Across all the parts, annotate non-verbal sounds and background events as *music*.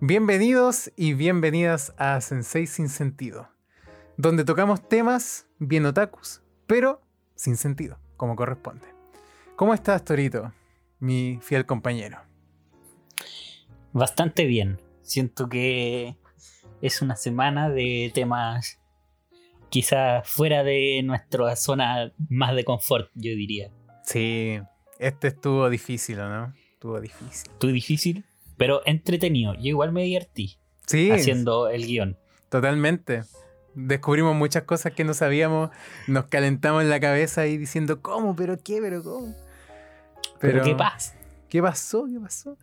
Bienvenidos y bienvenidas a Sensei Sin Sentido, donde tocamos temas bien otakus, pero sin sentido, como corresponde. ¿Cómo estás, Torito, mi fiel compañero? Bastante bien. Siento que es una semana de temas quizás fuera de nuestra zona más de confort, yo diría. Sí, este estuvo difícil, ¿no? Estuvo difícil. Estuvo difícil, pero entretenido. Yo igual me divertí Sí, haciendo el guion. totalmente. Descubrimos muchas cosas que no sabíamos, nos calentamos en la cabeza y diciendo, ¿cómo? ¿Pero qué? ¿Pero cómo? Pero, ¿qué pasa? ¿Qué pasó? ¿Qué pasó?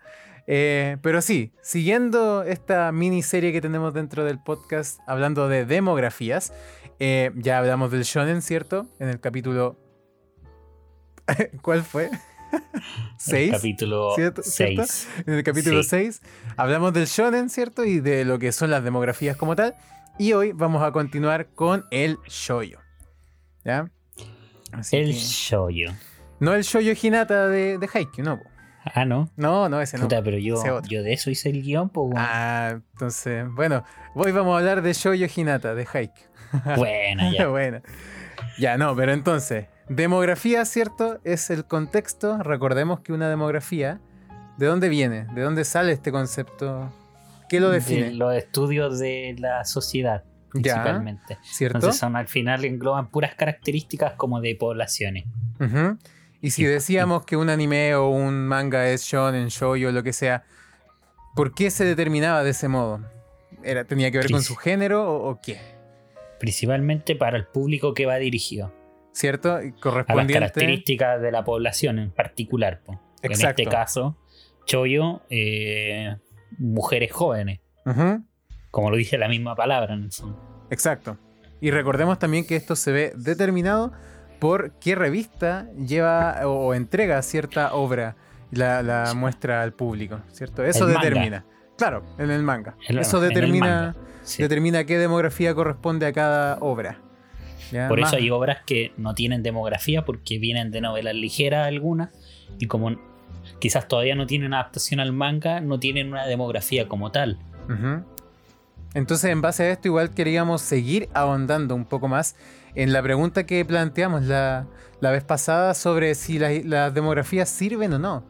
Eh, pero sí, siguiendo esta miniserie que tenemos dentro del podcast, hablando de demografías, eh, ya hablamos del shonen, ¿cierto? En el capítulo... *laughs* ¿Cuál fue? El *laughs* ¿Seis? capítulo ¿Cierto? ¿Cierto? 6. En el capítulo Sí. 6 hablamos del shonen, ¿cierto? Y de lo que son las demografías como tal. Y hoy vamos a continuar con el shoyo. ¿Ya? Así El que- shoyo. No el shoyo Hinata de, de Haikyuu, no. Ah, ¿no? No, no, ese no. Puta, pero yo, yo de eso hice el guion, pues bueno. Ah, entonces, bueno, hoy vamos a hablar de shoyo Hinata de Haikyuu. *laughs* Buena, ya. bueno. Ya, no, pero entonces, demografía, ¿cierto? Es el contexto. Recordemos que una demografía, ¿de dónde viene? ¿De dónde sale este concepto? ¿Qué lo De define? los estudios de la sociedad, Ya. principalmente. ¿Cierto? Entonces son al final engloban puras características como de poblaciones. Y si decíamos que un anime o un manga es shonen, shoujo, lo que sea, ¿por qué se determinaba de ese modo? Era, ¿Tenía que ver con su género o, o qué? Principalmente para el público que va dirigido. ¿Cierto? Y A las Correspondiente. características de la población en particular. po. En Exacto. este caso, Choyo, eh, mujeres jóvenes. Como lo dice la misma palabra en el fondo. Exacto. Y recordemos también que esto se ve determinado por qué revista lleva o, entrega cierta obra la, la Sí. muestra al público, ¿cierto? Eso El manga. determina. Claro, en el manga. Eso determina, manga, sí. determina qué demografía corresponde a cada obra. Por Más- eso hay obras que no tienen demografía porque vienen de novelas ligeras algunas y como quizás todavía no tienen adaptación al manga, no tienen una demografía como tal. Entonces, en base a esto, igual queríamos seguir ahondando un poco más en la pregunta que planteamos la, la vez pasada sobre si las, las demografías sirven o no.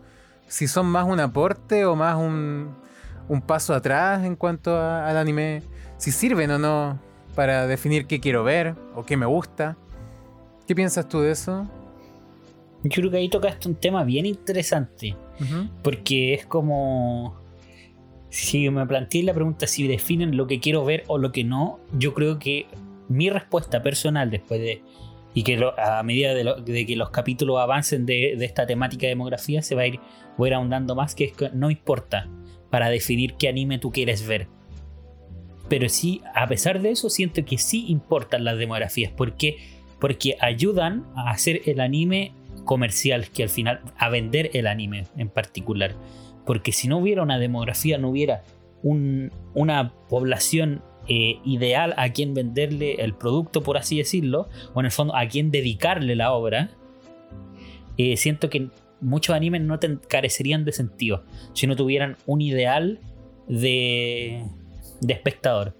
Si son más un aporte o más un, un paso atrás en cuanto a- al anime. Si sirven o no para definir qué quiero ver o qué me gusta. ¿Qué piensas tú de eso? Yo creo que ahí tocaste un tema bien interesante. Porque es como. Si me planteé la pregunta si definen lo que quiero ver o lo que no, yo creo que mi respuesta personal después de. Y que lo- a medida de, lo- de que los capítulos avancen de, de esta temática de demografía, se va a ir, voy a ir ahondando más, que es que no importa para definir qué anime tú quieres ver. Pero sí, a pesar de eso, siento que sí importan las demografías. ¿Por qué? Porque ayudan a hacer el anime comercial, que al final, a vender el anime en particular. Porque si no hubiera una demografía, no hubiera un- una población eh, ideal a quien venderle el producto, por así decirlo, o en el fondo a quien dedicarle la obra, eh, siento que muchos animes no te carecerían de sentido si no tuvieran un ideal de, de espectador.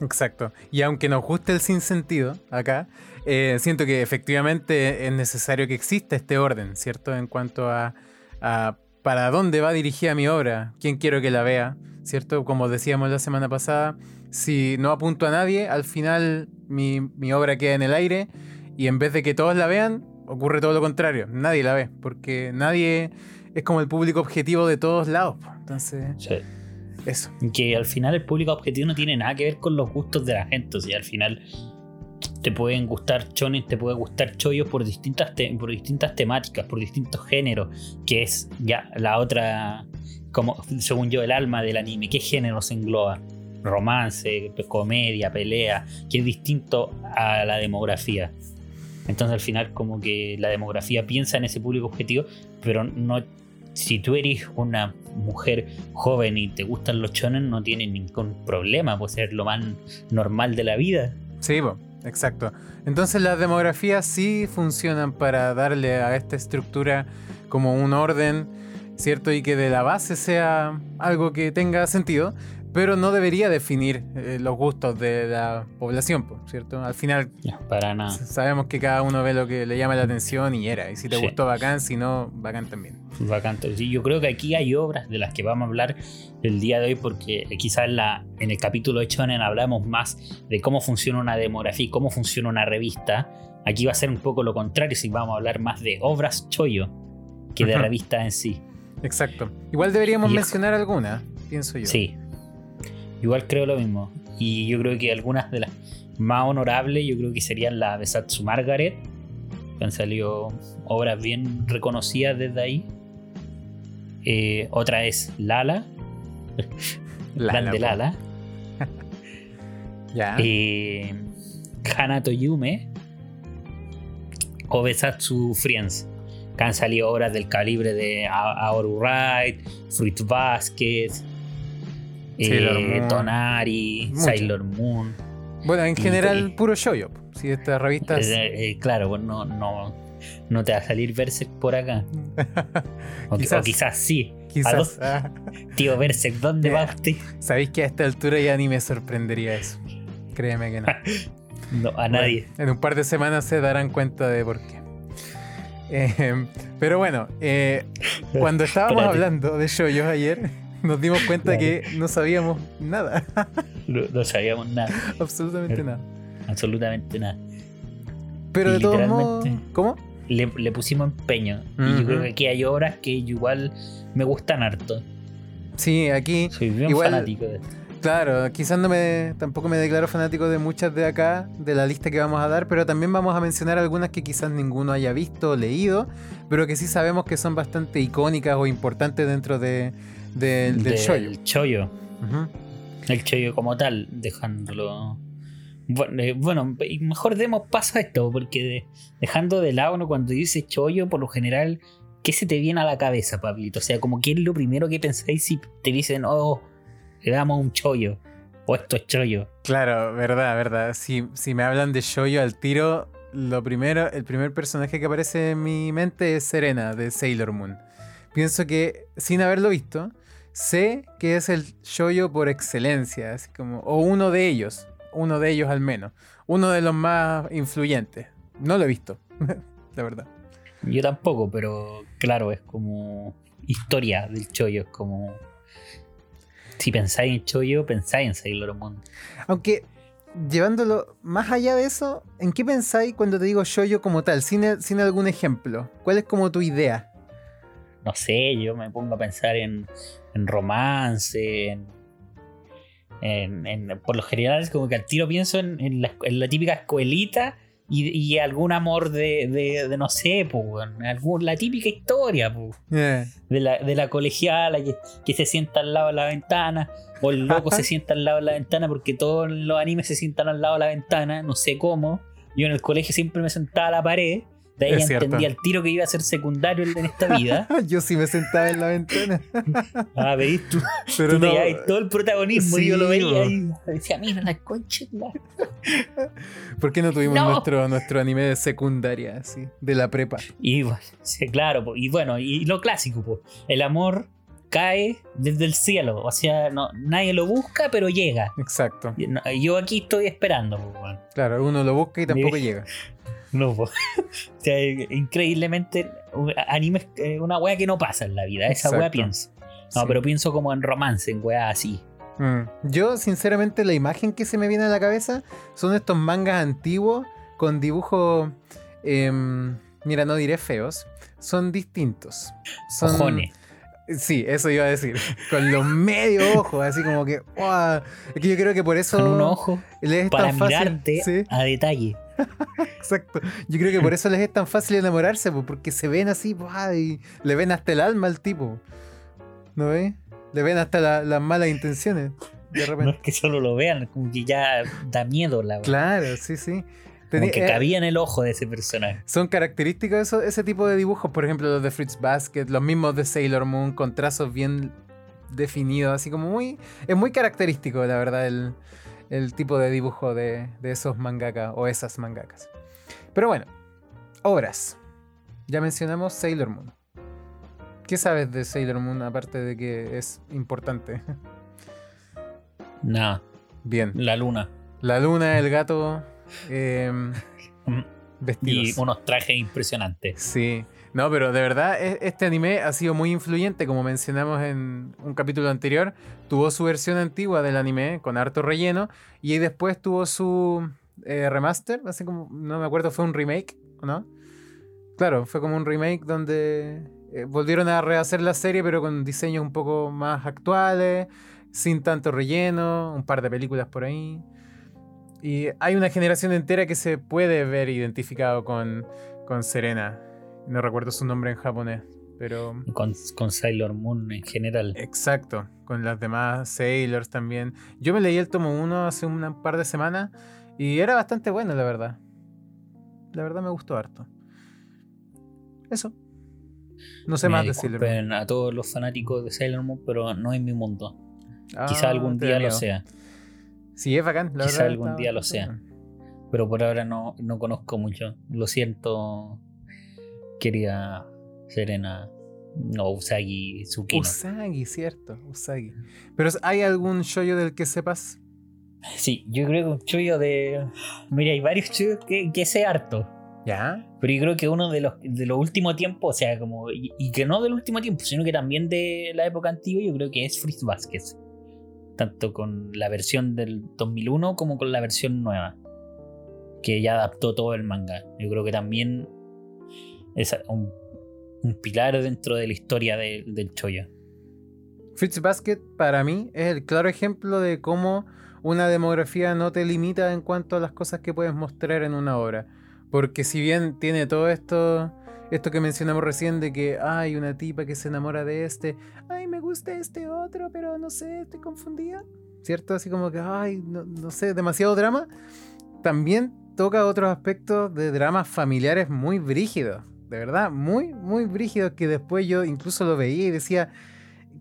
Exacto. Y aunque nos guste el sinsentido acá, eh, siento que efectivamente es necesario que exista este orden, ¿cierto? En cuanto a, a para dónde va dirigida mi obra, quién quiero que la vea, ¿cierto? Como decíamos la semana pasada, si no apunto a nadie, al final mi, mi obra queda en el aire y en vez de que todos la vean, ocurre todo lo contrario, nadie la ve, porque nadie es como el público objetivo de todos lados. Entonces, eso. que al final el público objetivo no tiene nada que ver con los gustos de la gente. O sea, al final te pueden gustar chones, te puede gustar chollos por distintas, por distintas temáticas, por distintos géneros, que es ya la otra, como según yo, el alma del anime. ¿Qué géneros engloba? Romance, comedia, pelea, que es distinto a la demografía. Entonces al final como que la demografía piensa en ese público objetivo, pero no si tú eres una mujer joven y te gustan los chonen, no tienes ningún problema, puede ser lo más normal de la vida. Sí, exacto. Entonces las demografías sí funcionan para darle a esta estructura como un orden ¿cierto? Y que de la base sea algo que tenga sentido, pero no debería definir eh, los gustos de la población, po, ¿cierto? Al final para nada. sabemos que cada uno ve lo que le llama la atención y era. Y si te Sí. gustó, bacán, si no, bacán también. Bacante. Sí, yo creo que aquí hay obras de las que vamos a hablar el día de hoy porque quizás en, la, en el capítulo de Shonen hablamos más de cómo funciona una demografía y cómo funciona una revista. Aquí va a ser un poco lo contrario, si vamos a hablar más de obras chollo que de Ujú. revistas en sí. Exacto. Igual deberíamos Y- mencionar alguna, pienso yo. Sí. Igual creo lo mismo. Y yo creo que algunas de las más honorables, yo creo que serían la de Satsu Margaret, que han salido obras bien reconocidas desde ahí. Eh, otra es Lala, Lala, Grande. Lala. Ya. Eh, Hanato Yume o Besatsu Friends. Que han salido obras del calibre de Aoru Wright, Fruit Basket, eh, Moon. Tonari, Mucho. Sailor Moon. Bueno, en general, y- puro shoyo. Si estas revistas. Eh, eh, claro, pues no, no, no te va a salir Berserk por acá. *laughs* O, Quizás. o quizás sí. Quizás. ah, *laughs* Tío Berserk, ¿dónde va usted? Sabéis que a esta altura ya ni me sorprendería eso. Créeme que no. *laughs* No, a nadie. Bueno, en un par de semanas se darán cuenta de por qué. Eh, pero bueno, cuando estábamos hablando de shoyos ayer, nos dimos cuenta Claro. que no sabíamos nada. *laughs* No, no sabíamos nada. absolutamente Pero- nada. Absolutamente nada. Pero Y de todos modos. ¿Cómo? le, le pusimos empeño. Y yo creo que aquí hay obras que igual me gustan harto. Sí, aquí. Soy bien Igual- fanático de esto. Claro, quizás no me, tampoco me declaro fanático de muchas de acá, de la lista que vamos a dar, pero también vamos a mencionar algunas que quizás ninguno haya visto o leído, pero que sí sabemos que son bastante icónicas o importantes dentro de, del del chollo. El chollo como tal, dejándolo. Bueno, eh, bueno, y mejor demos paso a esto, porque de- dejando de lado uno cuando dice chollo, por lo general, ¿qué se te viene a la cabeza, Pablito? O sea, como que es lo primero que pensáis si te dicen, oh, le damos un chollo, o esto es chollo. Claro, verdad, verdad. Si, si me hablan de shoyo al tiro, lo primero, el primer personaje que aparece en mi mente es Serena de Sailor Moon. Pienso que, sin haberlo visto, sé que es el shoyo por excelencia, así como, o uno de ellos, uno de ellos al menos, uno de los más influyentes. No lo he visto, *laughs* la verdad. Yo tampoco, pero claro, es como historia del chollo, es como... Si pensáis en chollo, pensáis en Sailor Moon. Aunque, llevándolo más allá de eso, ¿en qué pensáis cuando te digo shoyo como tal, sin, sin algún ejemplo? ¿Cuál es como tu idea? no sé, yo me pongo a pensar en, en romance, en, en- en- Por lo general, es como que al tiro pienso en, la, en la típica escuelita y, y algún amor de, de, de no sé, pues, algún- la típica historia, pues, de la, de la colegiala que, que se sienta al lado de la ventana, o el loco se sienta al lado de la ventana porque todos los animes se sientan al lado de la ventana, no sé cómo. Yo en el colegio siempre me sentaba a la pared. De ahí Es ya cierto. entendí al tiro que iba a ser secundario en esta vida. *laughs* Yo sí me sentaba en la ventana. *laughs* Ah, veis tú, Pero tú no, te todo el protagonismo y yo lo veía y decía, mira la concha. la-". *laughs* ¿Por qué no tuvimos No. nuestro, nuestro anime de secundaria, así, de la prepa? Y bueno, sí, claro, y bueno, y lo clásico, po, el amor cae desde el cielo, o sea, no, nadie lo busca, pero llega. Exacto. Yo aquí estoy esperando. Claro, uno lo busca y tampoco llega. No, po. *laughs* o sea, increíblemente, un- anime es eh, una wea que no pasa en la vida, esa wea Exacto. pienso. No, Sí. pero pienso como en romance, en wea así. Mm. Yo, sinceramente, la imagen que se me viene a la cabeza son estos mangas antiguos con dibujos. em, mira, no diré feos. Son distintos. Son. Sí, eso iba a decir. *laughs* Con los medio ojos, así como que. ¡guau! Es que yo creo que por eso. Con un ojo es para tan fácil. mirarte Sí, a detalle. *laughs* exacto. Yo creo que por eso les es tan fácil enamorarse, po, porque se ven así, y le ven hasta el alma al tipo. ¿No ves? Le ven hasta la- las malas intenciones. De *laughs* No es que solo lo vean, como que ya da miedo la wea. Claro, sí, sí. Como Teni- que eh, cabía en el ojo de ese personaje. son característicos eso- ese tipo de dibujos, por ejemplo, los de Fritz Basket, los mismos de Sailor Moon, con trazos bien definidos, así como muy. Es muy característico, la verdad, el, el tipo de dibujo de, de esos mangakas o esas mangakas. Pero bueno, obras. Ya mencionamos Sailor Moon. ¿Qué sabes de Sailor Moon aparte de que es importante? *laughs* Nada. Bien. La luna. La luna, el gato. Eh, *laughs* vestidos. Y unos trajes impresionantes. Sí. No, pero de verdad, e- este anime ha sido muy influyente, como mencionamos en un capítulo anterior. Tuvo su versión antigua del anime, con harto relleno, y después tuvo su eh, remaster, así como, no me acuerdo, fue un remake, ¿o ¿no? Claro, fue como un remake donde eh, volvieron a rehacer la serie, pero con diseños un poco más actuales, sin tanto relleno, un par de películas por ahí. Y hay una generación entera que se puede ver identificado con, con Serena. No recuerdo su nombre en japonés, pero... Con, con Sailor Moon en general. Exacto, con las demás Sailors también. Yo me leí el tomo 1 hace un par de semanas y era bastante bueno, la verdad. La verdad me gustó harto. Eso. No sé Me más decirle. disculpen a todos los fanáticos de Sailor Moon, pero no es mi mundo. Ah, Quizá algún día lo sea. Sí, es bacán, la Quizá verdad. algún día lo sea. Pero por ahora no, no conozco mucho. Lo siento, querida Serena. No, Usagi Tsukino. Usagi, cierto, Usagi. Pero ¿hay algún shoyo del que sepas? Sí, yo creo que un chollo de. Mira, hay varios chollos que, que sé harto. ¿Ya? Pero yo creo que uno de los, de los últimos tiempos, o sea, como. Y, y que no del último tiempo, sino que también de la época antigua, yo creo que es Fritz Vázquez. Tanto con la versión del 2001 como con la versión nueva. Que ya adaptó todo el manga. Yo creo que también es un, pilar dentro de la historia de- del chollo. Fritz Basket para mí es el claro ejemplo de cómo una demografía no te limita en cuanto a las cosas que puedes mostrar en una obra. Porque si bien tiene todo esto, esto que mencionamos recién de que hay una tipa que se enamora de este, ay, me gusta este otro, pero no sé, estoy confundida. ¿Cierto? Así como que, ay, no, no sé, demasiado drama. También toca otros aspectos de dramas familiares muy brígidos. De verdad, muy, muy brígidos que después yo incluso lo veía y decía,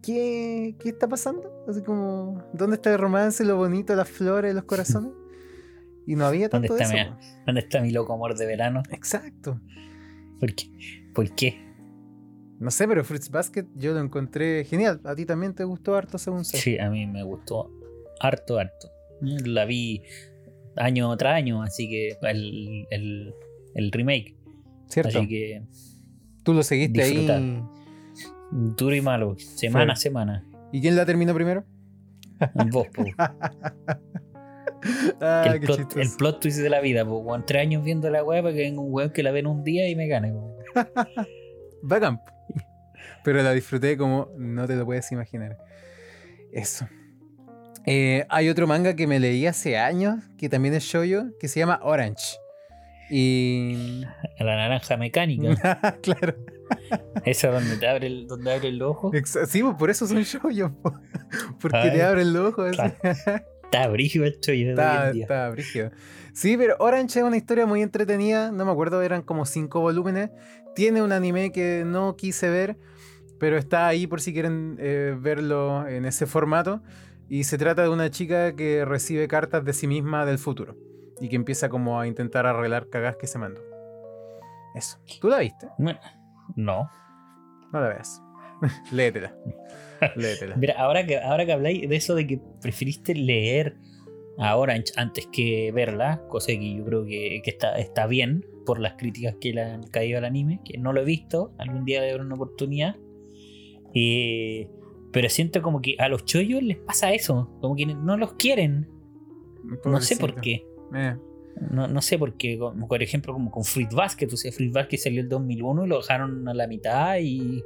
¿qué, qué está pasando? Así como, ¿dónde está el romance, lo bonito, las flores, los corazones? Y no había ¿Dónde tanto de está eso. mi-. ¿Dónde está mi loco amor de verano? Exacto. ¿Por qué? ¿Por qué? No sé, pero Fruits Basket yo lo encontré genial. A ti también te gustó harto, según sé. Sí, a mí me gustó harto, harto. La vi año tras año, así que el, el, el remake. ¿Cierto? Así que Tú lo seguiste disfrutar. ahí. duro y malo, semana a semana. ¿Y quién la terminó primero? Vos, po. *laughs* Ah, el, plot, el plot twist de la vida, po. Tres años viendo la web para que venga un weón que la ve en un día y me gane. po. *laughs* Bacán. Pero la disfruté como no te lo puedes imaginar. Eso. Eh, hay otro manga que me leí hace años, que también es shoyo, que se llama Orange. Y. *laughs* La naranja mecánica. *laughs* claro. Esa donde te abre el, donde abre el ojo. Sí, pues por eso son shoyos. po. *laughs* Porque Ay, te ojos. así. claro. Está brígido el chollo Está, está brígido. Sí, pero Orange es una historia muy entretenida. No me acuerdo, eran como cinco volúmenes. Tiene un anime que no quise ver, pero está ahí por si quieren eh, verlo en ese formato. Y se trata de una chica que recibe cartas de sí misma del futuro. Y que empieza como a intentar arreglar cagás que se mandó. Eso. ¿Tú la viste? No. No la veas. *laughs* Léetela. Léetela. Mira, ahora que, ahora que habláis de eso de que preferiste leer a Orange antes que verla, cosa que yo creo que, que está, está bien por las críticas que le han caído al anime, que no lo he visto, algún día le daré una oportunidad. Eh, pero siento como que a los chollos les pasa eso, como que no los quieren. No sé por qué. Eh, No, no sé por qué, como, por ejemplo, como con Fruit Basket, o sea, Fruit Basket salió el 2001 y lo dejaron a la mitad y,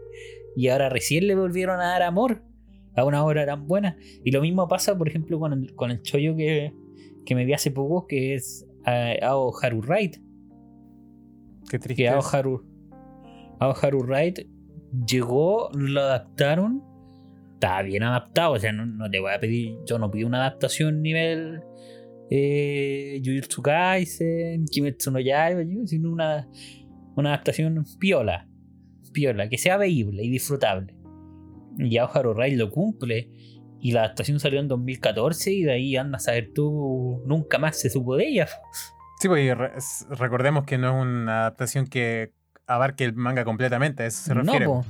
y ahora recién le volvieron a dar amor a una obra tan buena. Y lo mismo pasa, por ejemplo, con el, con el chollo que, que me vi hace poco, que es eh, Ao Haru Ride. qué Que triste. Ao Haru, Ao Haru Ride llegó, lo adaptaron, estaba bien adaptado, o sea, no, no te voy a pedir, yo no pido una adaptación nivel eh, Kaisen, Kimetsu no Yaiba, sino una, una adaptación piola, piola, que sea veíble y disfrutable. Y Ao Haru Ride lo cumple. Y la adaptación salió en 2014 y de ahí andas a ver tú, nunca más se supo de ella. Sí, pues recordemos que no es una adaptación que abarque el manga completamente, a eso se No, refiere. po.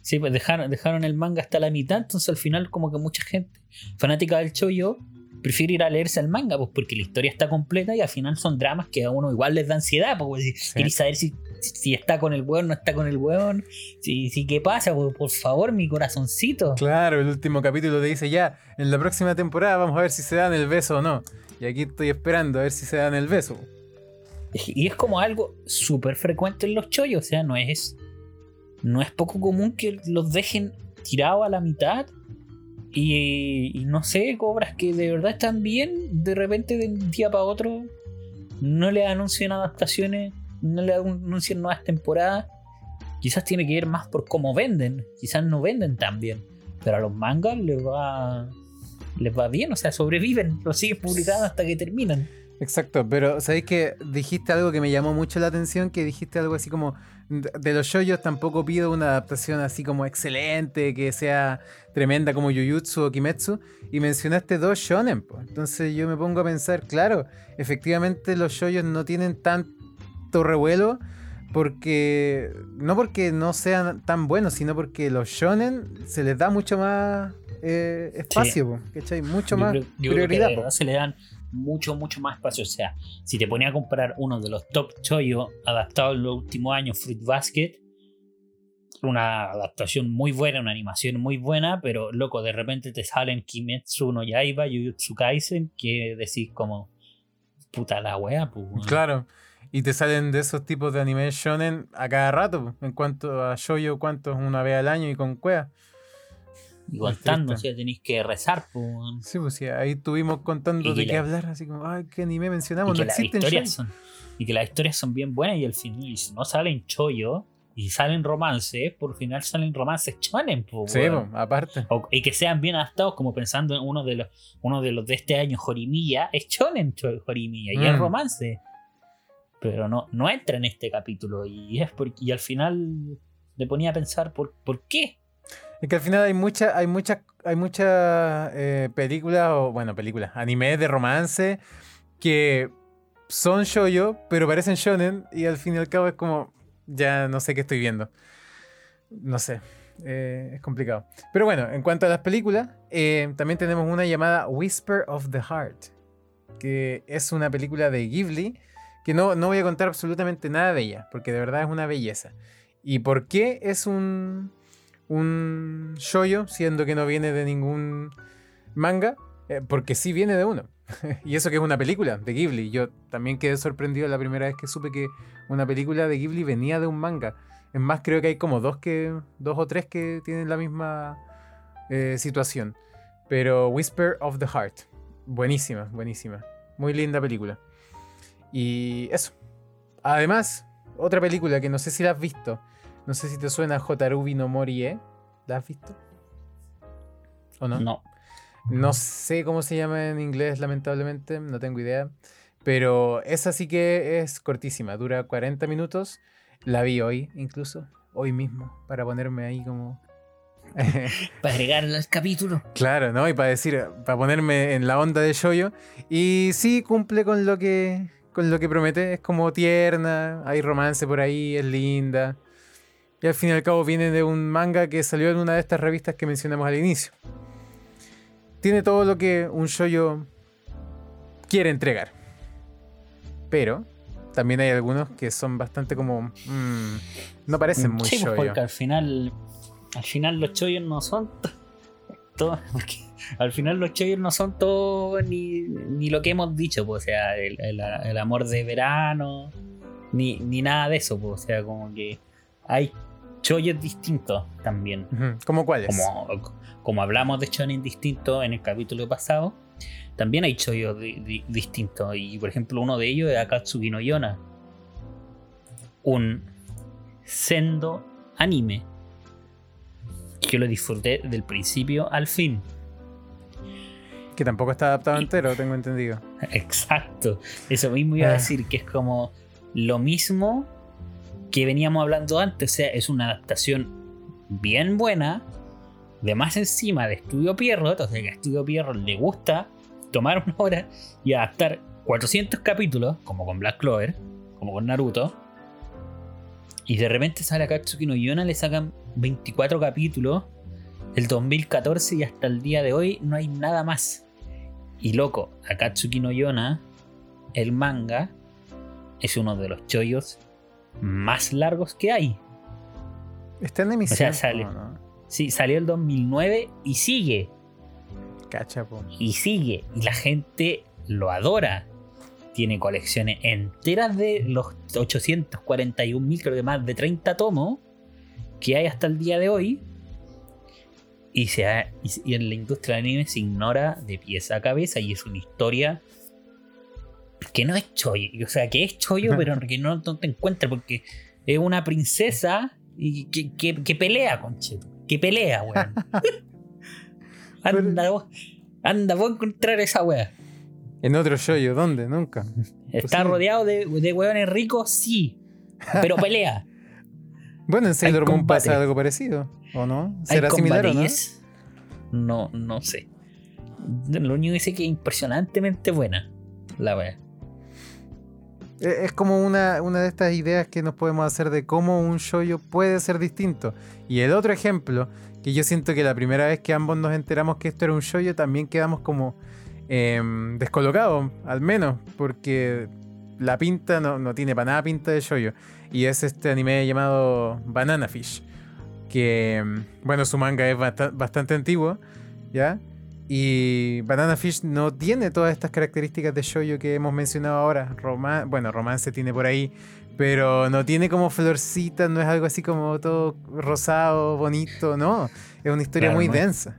Sí, pues dejaron, dejaron el manga hasta la mitad, entonces al final como que mucha gente fanática del chollo prefiere ir a leerse el manga, pues porque la historia está completa y al final son dramas que a uno igual les da ansiedad, pues sí. saber si, si está con el hueón, no está con el hueón, si, si qué pasa, pues, por favor, mi corazoncito. Claro, el último capítulo te dice ya, en la próxima temporada vamos a ver si se dan el beso o no. Y aquí estoy esperando a ver si se dan el beso. Y es como algo súper frecuente en los chollos, o sea, no es no es poco común que los dejen tirados a la mitad. Y, no sé, cobras que de verdad están bien, de repente de un día para otro no le anuncian adaptaciones, no le anuncian nuevas temporadas. Quizás tiene que ir más por cómo venden, quizás no venden tan bien, pero a los mangas les va, les va bien, o sea, sobreviven, lo siguen publicando hasta que terminan. Exacto, pero sabéis que dijiste algo que me llamó mucho la atención, que dijiste algo así como de los shoyos tampoco pido una adaptación así como excelente, que sea tremenda como Jujutsu o Kimetsu, y mencionaste dos shonen, entonces yo me pongo a pensar, claro, efectivamente los shoyos no tienen tanto revuelo porque no porque no sean tan buenos, sino porque los shonen se les da mucho más eh, espacio, sí. Mucho más prioridad. se le dan mucho, mucho más espacio. O sea, si te ponía a comprar uno de los top choyo adaptados en los últimos años, Fruit Basket, una adaptación muy buena, una animación muy buena, pero loco, de repente te salen Kimetsu no Yaiba, Jujutsu Kaisen, que decís como, puta la wea, pues. Claro. Y te salen de esos tipos de anime shonen a cada rato. En cuanto a shoyo, ¿cuántos? Una vez al año y con cuea. Igual tanto, o sea, tenéis que rezar. Pues. Sí, pues sí, ahí estuvimos contando de qué hablar, así como, ay, qué anime mencionamos, no existen historias son, Y que las historias son bien buenas y al final, y si no salen chollo y salen romances, por final salen romances chonen, pues. Sí, pues, aparte. y que sean bien adaptados, como pensando en uno de los, uno de los de este año, Jorimilla, es chonen Jorimilla, y es mm. romance. Pero no, no entra en este capítulo, y es porque, y al final le ponía a pensar por, por qué es que al final hay muchas hay muchas hay muchas eh, películas o bueno, películas, animes de romance que son shoyo, pero parecen shonen y al fin y al cabo es como ya no sé qué estoy viendo. No sé, eh, es complicado. Pero bueno, en cuanto a las películas, eh, también tenemos una llamada Whisper of the Heart, que es una película de Ghibli, que no, no voy a contar absolutamente nada de ella, porque de verdad es una belleza. ¿Y por qué es un, un shoyo, siendo que no viene de ningún manga, eh, porque sí viene de uno. *laughs* y eso que es una película de Ghibli. Yo también quedé sorprendido la primera vez que supe que una película de Ghibli venía de un manga. Es más, creo que hay como dos, que, dos o tres que tienen la misma eh, situación. Pero Whisper of the Heart. Buenísima, buenísima. Muy linda película. Y eso. Además, otra película que no sé si la has visto, no sé si te suena Jotarubi no Morie. ¿La has visto? ¿O no? No. No sé cómo se llama en inglés, lamentablemente, no tengo idea. Pero esa sí que es cortísima, dura 40 minutos. La vi hoy, incluso, hoy mismo, para ponerme ahí como. *laughs* para agregarla al capítulo. Claro, ¿no? Y para decir, para ponerme en la onda de shoyo. Y sí cumple con lo que, con lo que promete. Es como tierna, hay romance por ahí, es linda. Y al fin y al cabo viene de un manga que salió en una de estas revistas que mencionamos al inicio. Tiene todo lo que un shoyo quiere entregar. Pero también hay algunos que son bastante como. Mm, no parecen muy sí, pues, Porque al final. Al final los shoyos no son todos. *laughs* al final los shoyos no son todos ni, lo que hemos dicho. Pues, o sea, el, amor de verano. Ni, ni nada de eso. Pues, o sea, como que hay chollos distintos también. ¿Cómo cuáles? Como, como hablamos de shonen distintos en el capítulo pasado, también hay chollos distintos. Y por ejemplo, uno de ellos es Akatsuki no Yona. Un sendo anime. Que lo disfruté del principio al fin. Que tampoco está adaptado entero, tengo entendido. *laughs* Exacto. Eso mismo iba a ah. decir, que es como lo mismo que veníamos hablando antes. O sea, es una adaptación bien buena, de más encima de Estudio Pierrot. O sea, que a Estudio Pierrot le gusta tomar una hora y adaptar 400 capítulos, como con Black Clover, como con Naruto. Y de repente sale a Katsuki no Yona, le sacan 24 capítulos, el 2014 y hasta el día de hoy no hay nada más. Y loco, Akatsuki no Yona, el manga, es uno de los chollos más largos que hay. Está en emisión. O sea, sale. Sí, salió el 2009 y sigue. Cachapo. Y sigue. Y la gente lo adora. Tiene colecciones enteras de los 841 mil, creo que más de 30 tomos que hay hasta el día de hoy. Y, se y, en la industria del anime se ignora de pieza a cabeza y es una historia que no es chollo. O sea, que es chollo, pero que no, te encuentras porque es una princesa y que, pelea, conche. Que pelea, weón. *laughs* anda, vos, anda vos a encontrar esa weá. En otro shoyo, ¿dónde? Nunca. *laughs* Está rodeado de, de weones ricos, sí. Pero pelea. *laughs* bueno, en Sailor Moon pasa algo parecido, ¿o no? ¿Será similar o no? No, no sé. Lo único que sé es que es impresionantemente buena la wea. E, es como una, una, de estas ideas que nos podemos hacer de cómo un shoyo puede ser distinto. Y el otro ejemplo, que yo siento que la primera vez que ambos nos enteramos que esto era un shoyo, también quedamos como em, descolocados, al menos, porque la pinta no, tiene para nada pinta de shoyo. Y es este anime llamado Banana Fish, que, em, bueno, su manga es bastante antiguo, ¿ya? Y Banana Fish no tiene todas estas características de shoyo que hemos mencionado ahora. bueno, romance tiene por ahí, pero no tiene como florcitas, no es algo así como todo rosado, bonito, no. Es una historia muy densa.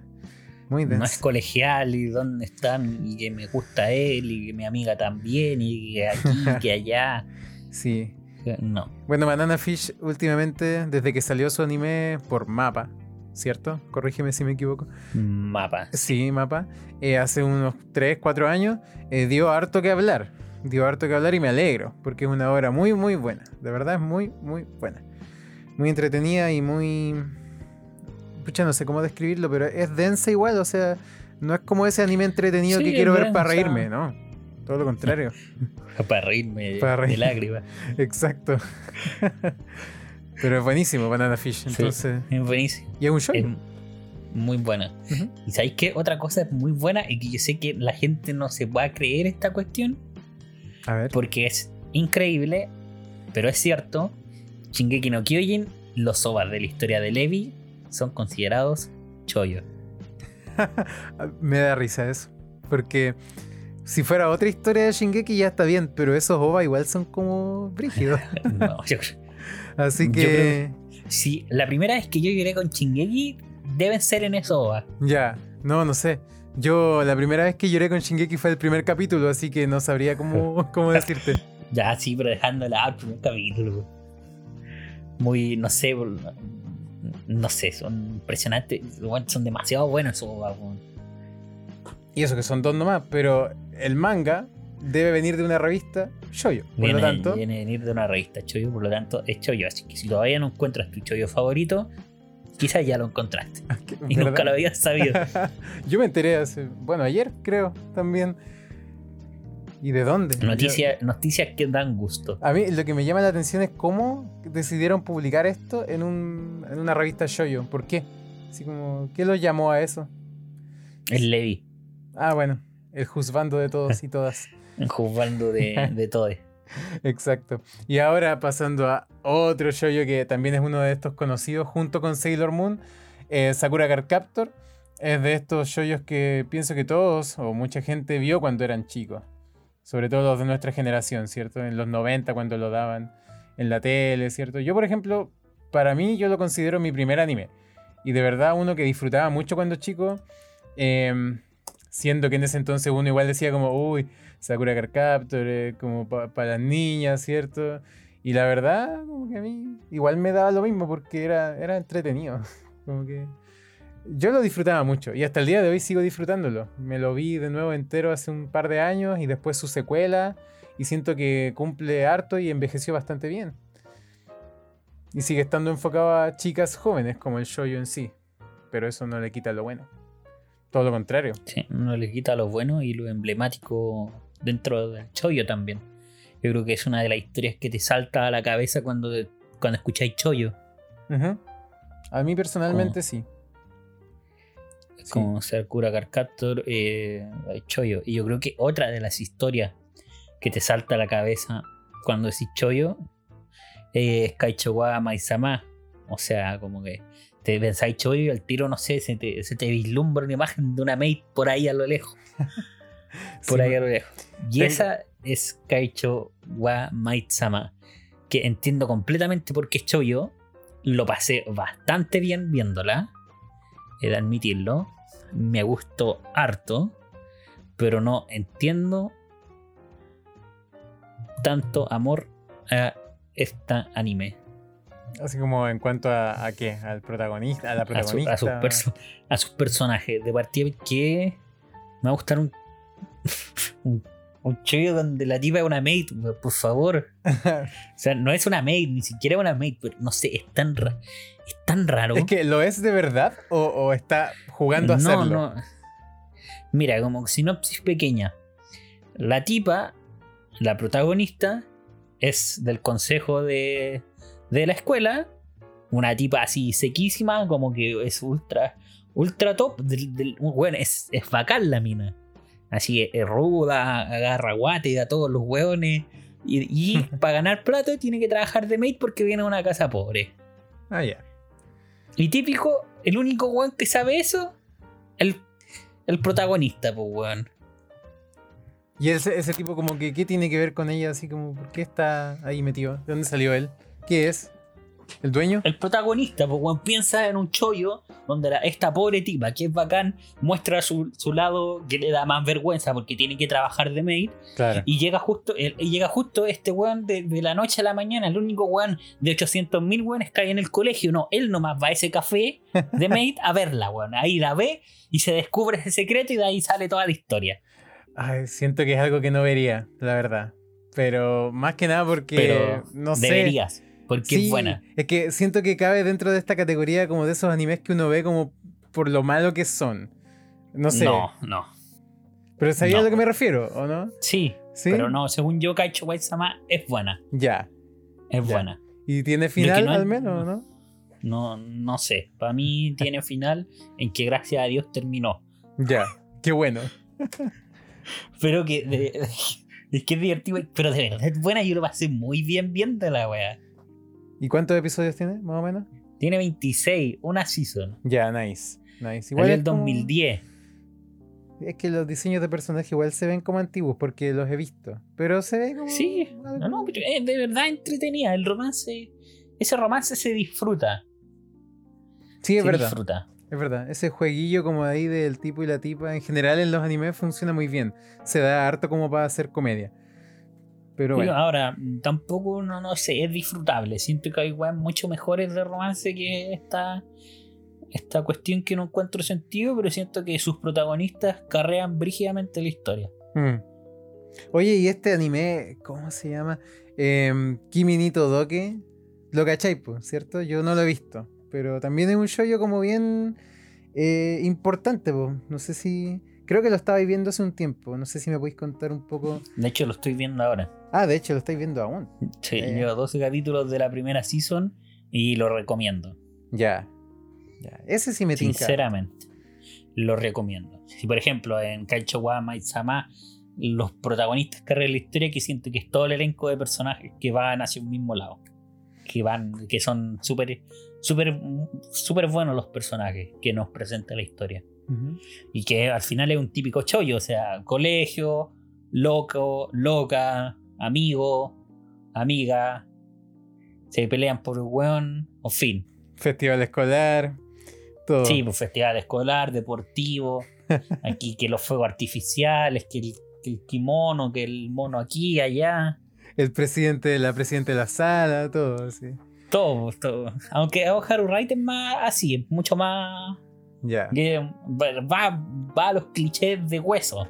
Muy densa. No es colegial y dónde están y que me gusta él y que mi amiga también y que aquí, *laughs* que allá. Sí. No. Bueno, Banana Fish últimamente, desde que salió su anime por mapa, ¿cierto? Corrígeme si me equivoco. Mapa. Sí, mapa. Eh, hace unos 3, 4 años eh, dio harto que hablar. Dio harto que hablar y me alegro, porque es una obra muy, muy buena. De verdad es muy, muy buena. Muy entretenida y muy... Pucha, no sé cómo describirlo, pero es densa igual, o sea, no es como ese anime entretenido que quiero ver para reírme, ¿no? Todo lo contrario. *laughs* para reírme para de lágrimas. *laughs* Exacto. *laughs* Pero es buenísimo Banana Fish, entonces. es buenísimo. Y es un show. muy buena. ¿Y sabéis qué? Otra cosa es muy buena y que yo sé que la gente no se va a creer esta cuestión. A ver. Porque es increíble, pero es cierto. Shingeki no Kyojin, los ovas de la historia de Levi son considerados chollo. *laughs* Me da risa eso. Porque si fuera otra historia de Shingeki ya está bien, pero esos ovas igual son como brígidos. *laughs* no, yo creo Así que. sí, la primera vez que yo lloré con Shingeki deben ser en eso, Ya, no, no sé. Yo la primera vez que lloré con Shingeki fue el primer capítulo, así que no sabría cómo, *laughs* cómo decirte. ya, sí, pero dejándola al primer capítulo. Muy, no sé, no sé, son impresionantes. Son demasiado buenos esos Y eso que son dos nomás, pero el manga debe venir de una revista Choyo. Por viene, lo tanto. Viene venir de una revista Choyo, por lo tanto es Choyo. Así que si todavía no encuentras tu Choyo favorito, quizás ya lo encontraste. *laughs* Ah, y nunca lo habías sabido. *laughs* Yo me enteré hace, bueno, ayer creo también. ¿Y de dónde? Noticias noticias que dan gusto. A mí lo que me llama la atención es cómo decidieron publicar esto en, un, en una revista Shoyo. ¿Por qué? Así como, ¿qué lo llamó a eso? El Levi. Ah, bueno, el juzgando de todos y todas. *laughs* *laughs* jugando de, de todo. Exacto. Y ahora pasando a otro shoyo que también es uno de estos conocidos junto con Sailor Moon, eh, Sakura Card Captor. Es de estos shoyos que pienso que todos o mucha gente vio cuando eran chicos. Sobre todo los de nuestra generación, ¿cierto? En los 90 cuando lo daban en la tele, ¿cierto? Yo, por ejemplo, para mí yo lo considero mi primer anime. Y de verdad uno que disfrutaba mucho cuando chico. Em, siendo que en ese entonces uno igual decía como, uy, Sakura Card Captor, como para las niñas, ¿cierto? Y la verdad, como que a mí igual me daba lo mismo porque era, era entretenido. *laughs* Como que yo lo disfrutaba mucho y hasta el día de hoy sigo disfrutándolo. Me lo vi de nuevo entero hace un par de años y después su secuela y siento que cumple harto y envejeció bastante bien. Y sigue estando enfocado a chicas jóvenes como el shoyo en sí, pero eso no le quita lo bueno. Todo lo contrario. Sí, no le quita lo bueno y lo emblemático dentro del chollo también. Yo creo que es una de las historias que te salta a la cabeza cuando, cuando escucháis chollo. A mí personalmente sí. Es como ser cura Carcaptor, eh, Choyo. Y yo creo que otra de las historias que te salta a la cabeza cuando decís Choyo eh, es Kaichowa Maizama. O sea, como que te pensáis Choyo y al tiro, no sé, se te, se te vislumbra una imagen de una maid por ahí a lo lejos. *laughs* por Sí, ahí a lo lejos. Y esa es Kaicho wa Maitsama. Que entiendo completamente por qué es Choyo. Lo pasé bastante bien viéndola. He de admitirlo. Me gustó harto. Pero no entiendo tanto amor a esta anime. Así como en cuanto a, a qué, al protagonista, a la A, su- protagonista. a sus perso- a sus personajes. De partida que me va a gustar un, chollo donde la tipa es una maid, por favor. *laughs* O sea, no es una maid, ni siquiera una maid, pero no sé, es tan, ra- es tan raro. es que lo es de verdad o, o está jugando a no, hacerlo. no. Mira, como sinopsis pequeña. La tipa, la protagonista, es del consejo de, de la escuela. Una tipa así sequísima, como que es ultra, ultra top. Del, del- bueno, es, es bacán la mina. Así es ruda, agarra guate a todos los hueones. Y, y *laughs* para ganar plato tiene que trabajar de maid porque viene de una casa pobre. Ah, ya. Y típico, el único weón que sabe eso, el, el protagonista, pues weón. Y ese, ese tipo como que, ¿qué tiene que ver con ella? Así como, ¿por qué está ahí metido? ¿De dónde salió él? ¿Qué es? ¿El dueño? El protagonista, pues weón, piensa en un chollo donde la- esta pobre tipa, que es bacán, muestra su, su lado que le da más vergüenza porque tiene que trabajar de maid. Claro. Y llega justo, el- y llega justo este weón de, de la noche a la mañana, el único weón de 800 mil weones que hay en el colegio. No, él nomás va a ese café de *laughs* maid a verla, weón. Ahí la ve y se descubre ese secreto y de ahí sale toda la historia. Ay, siento que es algo que no vería, la verdad. Pero más que nada porque, Pero no sé. deberías, porque Sí, es buena. Es que siento que cabe dentro de esta categoría como de esos animes que uno ve como por lo malo que son. No sé. No, no. Pero ¿sabías no. a lo que me refiero, o no? Sí, Sí. pero no, según yo, Kaicho White-sama es buena. Ya. Es Ya. buena. ¿Y tiene final no al menos, no? No, no sé. Para mí tiene final en que gracias a Dios terminó. Ya. Qué bueno. *laughs* Pero que de- *laughs* es que es divertido, pero de verdad es buena. Yo lo pasé muy bien viendo la wea. ¿Y cuántos episodios tiene, más o menos? Tiene 26, una season. Ya, nice. Nice. Igual el es como- 2010. Es que los diseños de personaje igual se ven como antiguos porque los he visto. Pero se ve como. Sí, no, no, pero es de verdad entretenida. El romance, ese romance se disfruta. Sí, es se verdad. disfruta. Es verdad. Ese jueguillo como ahí del tipo y la tipa en general en los animes funciona muy bien. Se da harto como para hacer comedia. Pero bueno. ahora, tampoco, no, no sé, es disfrutable. Siento que hay weas mucho mejores de romance que esta, esta cuestión que no encuentro sentido, pero siento que sus protagonistas carrean brígidamente la historia. Mm. Oye, y este anime, ¿cómo se llama? Em, Kimi ni Todoke. Lo cachai, ¿cierto? Yo no lo he visto. Pero también es un shoyo como bien eh, importante, po. No sé si. Creo que lo estaba viendo hace un tiempo. No sé si me podéis contar un poco. De hecho, lo estoy viendo ahora. Ah, de hecho, lo estáis viendo aún. Sí, ya. llevo 12 capítulos de la primera season y lo recomiendo. Ya. Ya. Ese sí me tinca. Sinceramente, lo recomiendo. Si, por ejemplo, en Kaicho wa Maitsama, los protagonistas carrean la historia, que siento que es todo el elenco de personajes que van hacia un mismo lado. Que van, que son súper, súper, súper buenos los personajes que nos presenta la historia. Y que al final es un típico chollo, o sea, colegio, loco, loca, amigo, amiga, se pelean por un weón, en fin. Festival escolar. Todo. Sí, pues festival escolar, deportivo, *laughs* aquí que los fuegos artificiales, que el, que el kimono, que el mono aquí, allá, El presidente, la presidenta de la sala, todo, sí. todo, todo. Aunque Haru Wright es más así, es mucho más... Ya. va, va a los clichés de hueso.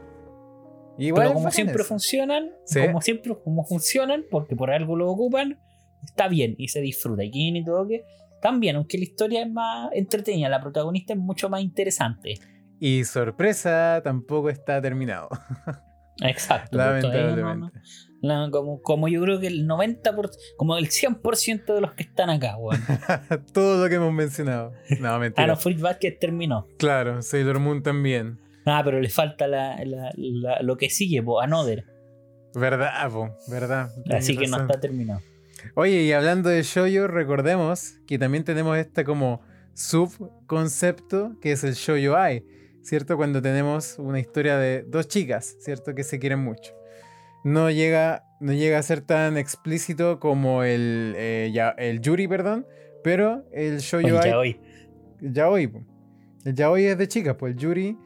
Igual Pero como siempre eso. funcionan, Sí. como siempre como funcionan, porque por algo lo ocupan, está bien y se disfruta. Y Kinin y todo que también, aunque la historia es más entretenida, la protagonista es mucho más interesante. Y sorpresa, tampoco está terminado. *laughs* Exacto. todavía no- Lamentablemente. no- como, como yo creo que el 90%, como el 100% de los que están acá, weón. *laughs* Todo lo que hemos mencionado. No, Ah, mentira. no, Fruit Basket terminó. Claro, Sailor Moon también. Ah, pero le falta la, la- la- lo que sigue, po, Another. Verdad, po, verdad. Así que no está terminado. Oye, y hablando de shoujo, recordemos que también tenemos este como subconcepto que es el shoujo ai, ¿cierto? Cuando tenemos una historia de dos chicas, ¿cierto? Que se quieren mucho. No llega, no llega a ser tan explícito como el, eh, ya- el yuri, perdón, pero el Oye, ai ya hoy. el yaoi, po. El yaoi es de chicas, pues el yuri.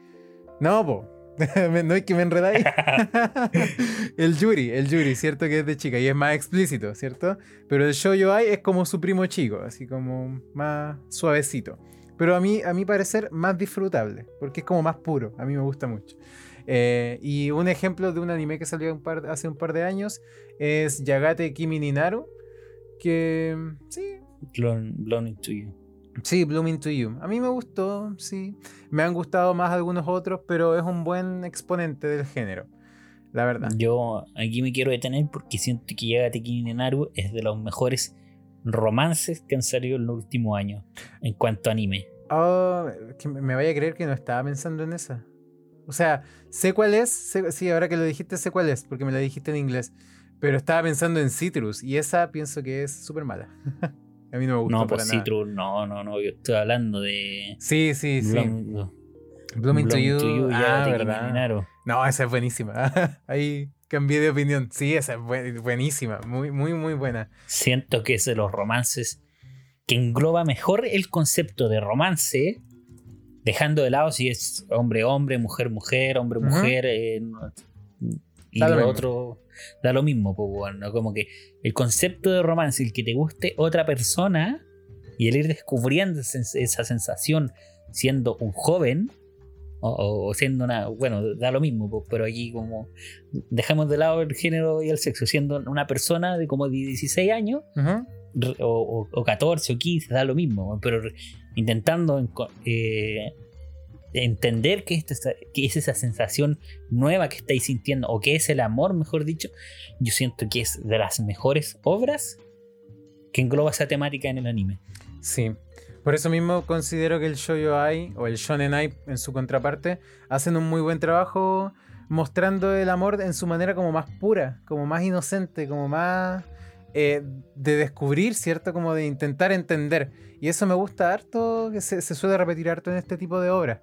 No, po. *laughs* No hay que me enredáis. *laughs* el yuri, el yuri, cierto que es de chica y es más explícito, ¿cierto? Pero el shoujo ai es como su primo chico, así como más suavecito. Pero a mí, a mi parecer, más disfrutable, porque es como más puro. A mí me gusta mucho. Eh, y un ejemplo de un anime que salió hace un par de años es Yagate Kimi ni Naru, que sí, Blown, blown into you. Sí, Blooming to You. A mí me gustó, sí. Me han gustado más algunos otros, pero es un buen exponente del género. La verdad. Yo aquí me quiero detener porque siento que Llega Tekin Naru es de los mejores romances que han salido en los últimos años en cuanto a anime. Oh, que me vaya a creer que no estaba pensando en esa. O sea, sé cuál es. sé- sí, ahora que lo dijiste, sé cuál es, porque me la dijiste en inglés. Pero estaba pensando en Citrus y esa pienso que es súper mala. *laughs* a mí no me gustó No, para pues nada. Citrus, no, no, no, yo estoy hablando de Sí, sí, sí. Blooming to You. Yaga ah, verdad. No, esa es buenísima. *laughs* Ahí cambié de opinión. Sí, esa es buen- buenísima. Muy, muy, muy buena. Siento que es de los romances que engloba mejor el concepto de romance, dejando de lado si es hombre-hombre, mujer-mujer, hombre-mujer, eh, y lo lo mismo. otro da lo mismo, pues bueno, como que el concepto de romance, el que te guste otra persona y el ir descubriendo esa sensación siendo un joven o, siendo una, bueno, da lo mismo, pues, pero aquí como dejamos de lado el género y el sexo, siendo una persona de como 16 años o, o- o 14 o 15, da lo mismo, pero intentando eh, entender qué es, esta- qué es esa sensación nueva que estáis sintiendo, o qué es el amor, mejor dicho, yo siento que es de las mejores obras que engloba esa temática en el anime. Sí. Por eso mismo considero que el shoujo ai o el shonen ai en su contraparte hacen un muy buen trabajo mostrando el amor en su manera como más pura, como más inocente, como más eh, de descubrir, ¿cierto? Como de intentar entender. Y eso me gusta harto, que se, se suele repetir harto en este tipo de obras.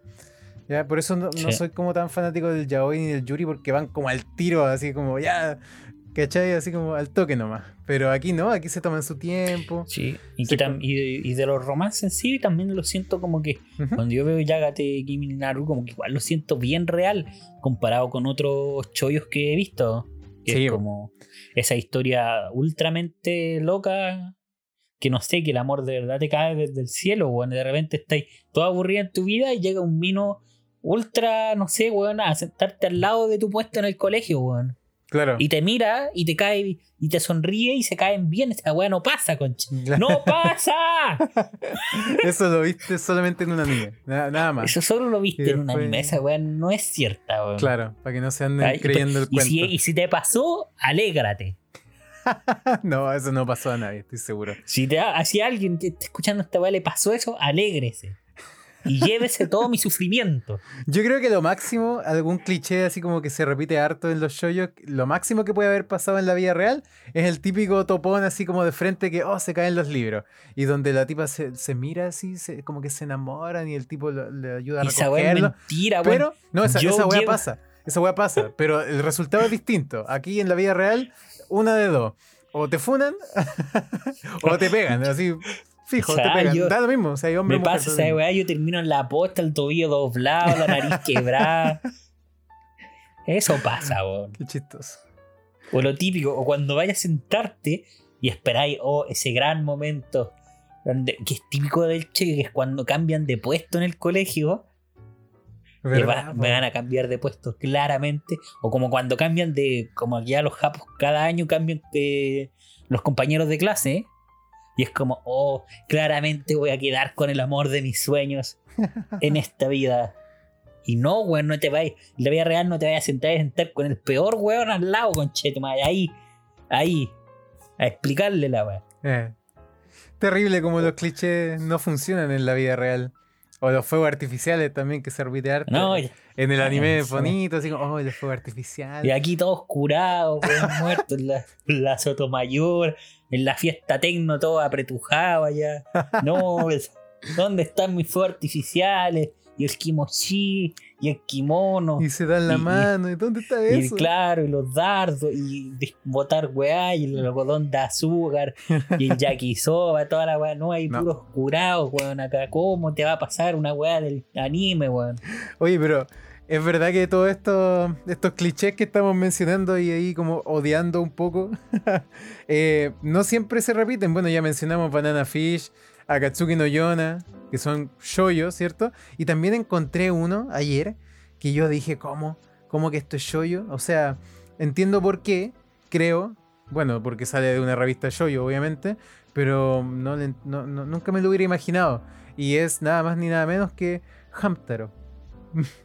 ¿Ya? Por eso no, no Sí. soy como tan fanático del yaoi ni del yuri porque van como al tiro, así como ya, ¿cachai? Así como al toque nomás. Pero aquí no, aquí se toman su tiempo. Sí, y, Sí, que tam- con- y, de, y de los romances sí también lo siento como que Ujú. cuando yo veo Yagate Kimi Naru como que igual lo siento bien real comparado con otros chollos que he visto. Que Sí. es como esa historia ultramente loca que no sé, que el amor de verdad te cae desde el cielo, weón. De repente estás todo aburrida en tu vida y llega un vino ultra, no sé, weón, a sentarte al lado de tu puesto en el colegio, weón. Claro. Y te mira y te cae y te sonríe y se caen bien. Esa weá no pasa, concha. ¡No pasa! *laughs* Eso lo viste solamente en un anime. Nada, nada más. Eso solo lo viste en un anime. Esa weá no es cierta, weón. Claro, para que no se anden Ay, creyendo el y, si, cuento. y si te pasó, alégrate. *laughs* no, eso no pasó a nadie, estoy seguro. Si, te, si a alguien que está escuchando esta weá le pasó eso, alégrese. Y llévese todo mi sufrimiento. Yo creo que lo máximo, algún cliché así como que se repite harto en los shoyos, lo máximo que puede haber pasado en la vida real es el típico topón así como de frente que, oh, se caen los libros. Y donde la tipa se, se mira así, se- como que se enamoran y el tipo lo- le ayuda a Y esa weá es recogerlo. mentira, weón. Pero, no, esa, esa llevo- pasa. Esa weá pasa. Pero el resultado es distinto. Aquí en la vida real, una de dos. O te funan *laughs* o te pegan. Así, fijo, O sea, te pegan. yo- da lo mismo. O sea, hay hombre Me mujer, pasa esa weá, yo termino en la posta, el tobillo doblado, la nariz *laughs* quebrada. Eso pasa, weón. Qué chistoso. O lo típico, o cuando vayas a sentarte y esperáis, oh, ese gran momento, donde, que es típico del che, que es cuando cambian de puesto en el colegio, que ¿Verdad, va- me van a cambiar de puesto claramente, o como cuando cambian de, como ya los japos cada año cambian de los compañeros de clase, y es como, oh, claramente voy a quedar con el amor de mis sueños en *laughs* esta vida. Y no, weón, no te vayas. En la vida real no te vayas a sentar, a sentar con el peor weón al lado, conchete, madre. Ahí, ahí. A explicarle la weá. Eh. Terrible como los clichés no funcionan en la vida real. O los fuegos artificiales también que se repite harto. No, en el anime eso. bonito, así como, oh, los fuegos artificiales. y aquí todos curados, weón, *laughs* muertos la, en la Sotomayor, en la fiesta tecno, todo apretujado allá. No, *laughs* ¿dónde están mis fuegos artificiales? Y el kimochi, y el kimono. Y se dan la Y- y- mano. ¿Y dónde está Y eso? claro, y los dardos, y botar weá, y el algodón de azúcar, y el yakisoba, *laughs* toda la weá, no, hay No. puros curados, weón, acá, ¿cómo te va a pasar una weá del anime, weón? Oye, pero es verdad que todos estos, estos clichés que estamos mencionando y ahí como odiando un poco, *laughs* eh, no siempre se repiten. Bueno, ya mencionamos Banana Fish, Akatsuki no Yona, que son shoyos, ¿cierto? Y también encontré uno ayer que yo dije, ¿cómo? ¿Cómo que esto es shoyo? O sea, entiendo por qué, creo. Bueno, porque sale de una revista shoyo, obviamente, pero no- no- nunca me lo hubiera imaginado. Y es nada más ni nada menos que Hamtaro. *laughs*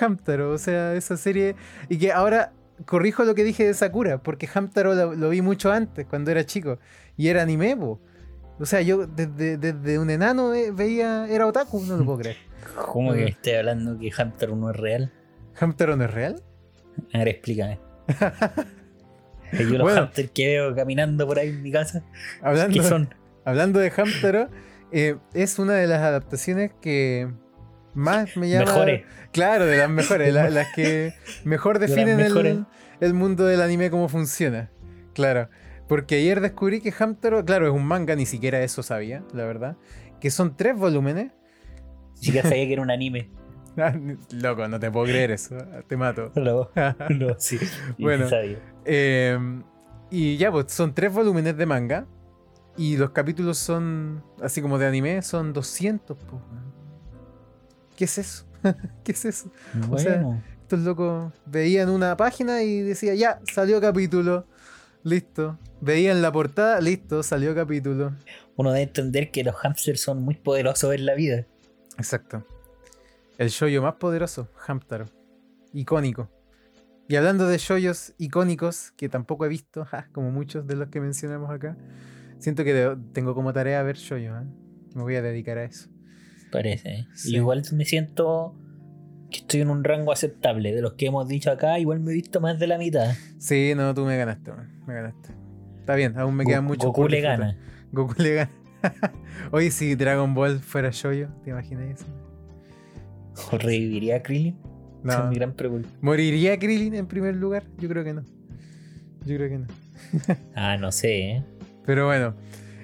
Hamtaro, o sea, esa serie. Y que ahora corrijo lo que dije de Sakura, porque Hamtaro lo, lo vi mucho antes, cuando era chico. Y era anime, po. O sea, yo desde, desde un enano ve- veía. Era otaku, no lo puedo creer. *laughs* ¿Cómo que Bueno. estoy hablando que Hamtaro no es real? ¿Hamtaro no es real? A ver, explícame. *laughs* Yo los Bueno. hamsters que veo caminando por ahí en mi casa, Hablando, ¿qué son? *laughs* hablando de Hamtaro, eh, es una de las adaptaciones que más me llama. Mejores. Claro, de las mejores, la- las que *laughs* mejor definen el, mundo del anime, cómo funciona. Claro, porque ayer descubrí que Hamtaro, claro, es un manga, ni siquiera eso sabía, la verdad, que son tres volúmenes. Sí que sabía *laughs* que era un anime. Ah, Loco, no te puedo creer eso, te mato. *laughs* No, no, sí. Bueno. Eh, y ya, pues son tres volúmenes de manga. Y los capítulos son, así como de anime, son 200. po, weón. ¿Qué es eso? *laughs* ¿Qué es eso? o sea, Bueno, Estos locos veían una página y decía, ya, salió capítulo. Listo. Veían la portada, listo, salió capítulo. uno debe entender que los hamsters son muy poderosos en la vida. Exacto. El shoyo más poderoso, Hamtaro. Icónico. Y hablando de shoyos icónicos, que tampoco he visto, *laughs* ja, como muchos de los que mencionamos acá, siento que tengo como tarea ver shoyo. ¿eh? Me voy a dedicar a eso. Parece. ¿eh? Sí. Igual me siento que estoy en un rango aceptable. De los que hemos dicho acá, igual me he visto más de la mitad. Sí, no, tú me ganaste, man, me ganaste. Está bien, aún me Go- quedan muchos. Goku le gana. Goku le gana. *laughs* Oye, si Dragon Ball fuera shoyo, ¿te imaginas eso? ¿O reviviría a Krillin? Esa es mi gran pregunta. ¿Moriría Krillin en primer lugar? Yo creo que no. Yo creo que no. *laughs* Ah, no sé, ¿eh? Pero bueno.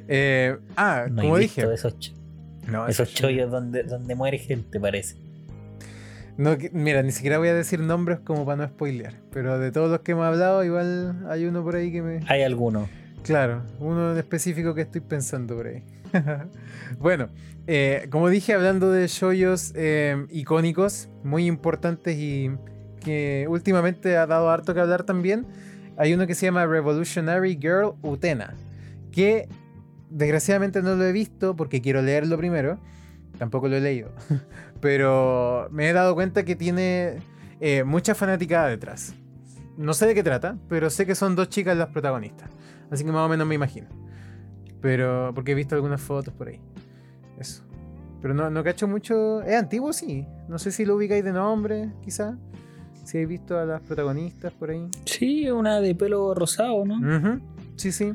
eh, ah, No como he dije. esos, No, esos eso- chollos donde, donde muere gente, parece. No, mira, ni siquiera voy a decir nombres como para no spoilear. Pero de todos los que hemos hablado, igual hay uno por ahí que me. Hay algunos. Claro, uno en específico que estoy pensando por ahí. *laughs* bueno, eh, como dije, hablando de shoyos eh, icónicos, muy importantes y que últimamente ha dado harto que hablar también, hay uno que se llama Revolutionary Girl Utena, que desgraciadamente no lo he visto porque quiero leerlo primero, tampoco lo he leído, *laughs* pero me he dado cuenta que tiene eh, mucha fanaticada detrás. No sé de qué trata, pero sé que son dos chicas las protagonistas. Así que más o menos me imagino. Pero, porque he visto algunas fotos por ahí. Eso. Pero no, no cacho mucho. Es antiguo, sí. No sé si lo ubicáis de nombre, quizá. Si habéis visto a las protagonistas por ahí. Sí, una de pelo rosado, ¿no? Sí, sí.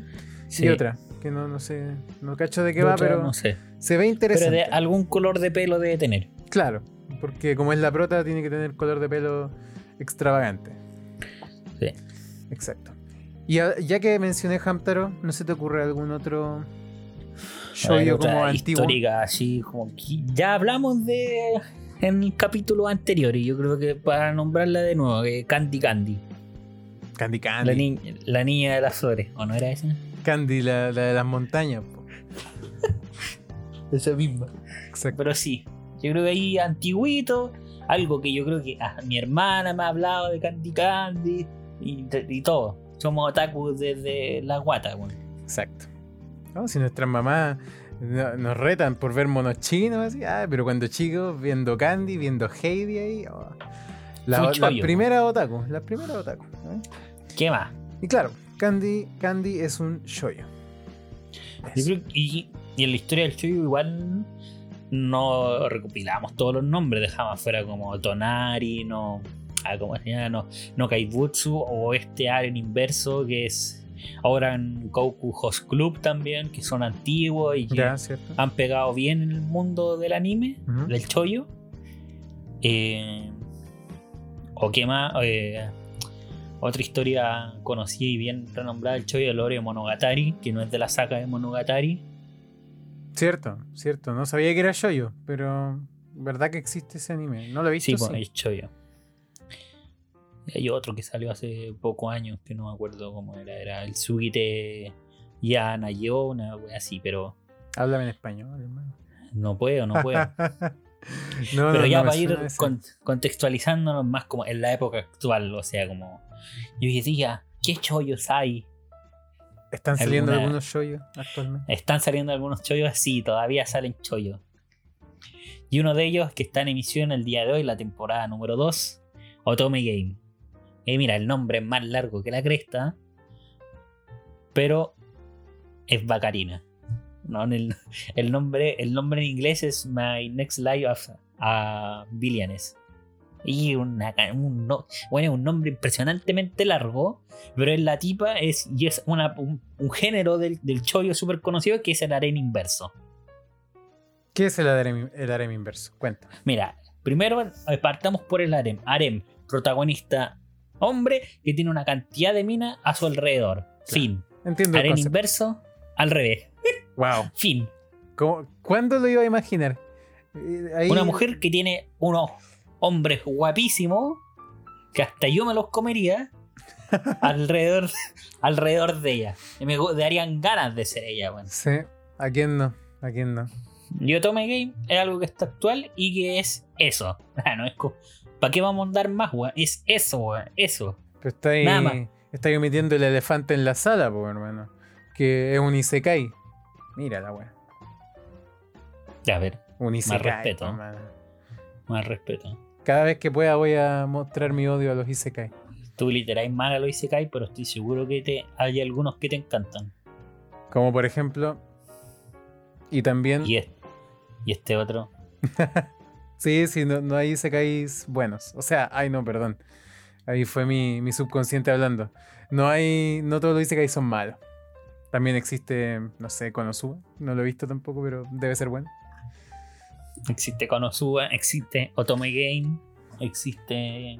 Sí. Y otra, que no, no sé. No cacho de qué De va, otra, pero No sé. se ve Pero interesante. de algún color de pelo debe tener. Claro. Porque como es la prota, tiene que tener color de pelo extravagante. Sí. Exacto. Y a- ya que mencioné Hamtaro, ¿no se te ocurre algún otro otra como antiguo? histórica, así como que ya hablamos de en el capítulo anterior y yo creo que para nombrarla de nuevo, Candy Candy, Candy Candy. la, ni- la niña de las flores, ¿o no era esa? Candy, la, la de las montañas. po. Esa misma. Exacto. Pero sí, yo creo que ahí antiguito, algo que yo creo que ah, mi hermana me ha hablado de Candy Candy y, y todo. Somos otakus desde la guata, weón. Exacto. No, si nuestras mamás no- nos retan por ver monos chinos, así, ah, pero cuando chicos, viendo Candy, viendo Heidi ahí. oh. La, Full la chollo. primera otaku, la primera otaku. ¿eh? ¿Qué más? Y claro, Candy, Candy es un shoyo. Yo creo que- y, y en la historia del show igual no recopilamos todos los nombres, dejamos fuera como Tonari, no, ah, ¿cómo se llama? No, no Kaibutsu o este Aren inverso que es ahora en Goku Host Club también, que son antiguos y que Ya, han pegado bien en el mundo del anime, del chollo. Eh, o qué más, Eh, otra historia conocida y bien renombrada del chollo, el Ore Monogatari, que no es de la saga de Monogatari. Cierto, cierto. No sabía que era shoyo, pero verdad que existe ese anime. No lo he visto. Sí, Sí, pues, el chollo. Y hay otro que salió hace pocos años, que no me acuerdo cómo era, era el Sugite Yanayo, una wea así, pero Háblame en español, hermano. no puedo, no puedo. *laughs* No, Pero no, ya no para ir con- contextualizándonos más como en la época actual, o sea, como yo decía, ¿qué chollos hay? ¿Están saliendo alguna- algunos shoyos actualmente? ¿Están saliendo algunos chollos? Sí, todavía salen chollos. Y uno de ellos que está en emisión el día de hoy, la temporada número 2, Otome Game. Y mira, el nombre es más largo que la cresta, pero es Bacarina. No, el, *laughs* el nombre, el nombre en inglés es My Next Life of a Villanes. Y una, un, no- bueno, un nombre impresionantemente largo, pero en la tipa es, y es una- un, un género del, del chollo súper conocido que es el harem inverso. ¿Qué es el harem, el harem inverso? Cuenta. Mira, primero eh, partamos por el harem. Harem, protagonista hombre que tiene una cantidad de minas a su alrededor. Fin. Entiendo Harem concepto. inverso, al revés. Wow. Fin. ¿Cómo- ¿Cuándo lo iba a imaginar? Eh, ahí- Una mujer que tiene unos hombres guapísimos que hasta yo me los comería *laughs* alrededor, alrededor de ella. Y me darían ganas de ser ella, weón. Sí. ¿A quién no? ¿A quién no? Yo Tome Game es algo que está actual y que es eso. *laughs* Ah, no es ¿Para qué vamos a andar más, weón? Es eso, weón. Eso. Pero está ahí, Nada más. está ahí omitiendo el elefante en la sala, pues, hermano. Que es un Isekai. Mira la wea. Ya, a ver, Un Isekai. respeto. más respeto. Cada vez que pueda voy a mostrar mi odio a los Isekai. Tú literal mal a lo Isekai, pero estoy seguro que te, hay algunos que te encantan. Como por ejemplo. Y también. Y, es- y este otro. *laughs* Sí, sí, no, no hay Isekais buenos. O sea, ay no, perdón. Ahí fue mi, mi subconsciente hablando. No hay. No todos los Isekais son malos. También existe, no sé, Konosuba. No lo he visto tampoco, pero debe ser bueno. Existe Konosuba, existe Otome Game, existe.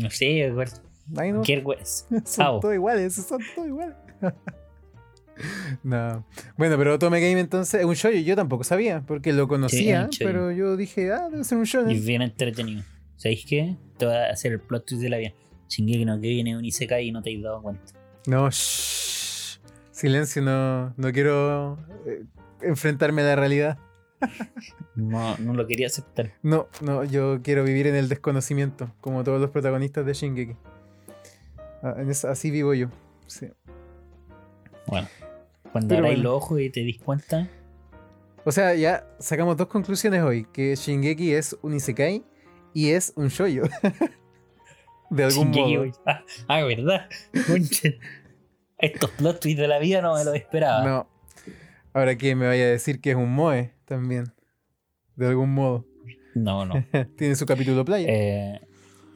No sé, no. ¿qué wes- *laughs* Son todos iguales, son todos iguales. *laughs* no. Bueno, pero Otome Game entonces es un shoyo. Yo tampoco sabía, porque lo conocía, shoujo. pero yo dije, ah, debe ser un Y shonen. es bien entretenido. ¿Sabéis qué? Te voy a hacer el plot twist de la vida. Shingeki no que viene un Isekai y no te has dado cuenta. No, shh. Silencio, no, no quiero eh, enfrentarme a la realidad. No, no lo quería aceptar. No, no, yo quiero vivir en el desconocimiento, como todos los protagonistas de Shingeki. Ah, en esa- así vivo yo. Sí. Bueno, cuando abráis bueno. los ojos y te dis cuenta, O sea, ya sacamos dos conclusiones hoy: que Shingeki es un Isekai y es un shoyo. *laughs* de algún Shingeki, modo. Ah, ah, ¿verdad? Estos plot twists de la vida no me los esperaba. No. Ahora que me vaya a decir que es un Moe también. De algún modo. No, no. *laughs* Tiene su capítulo playa. Eh,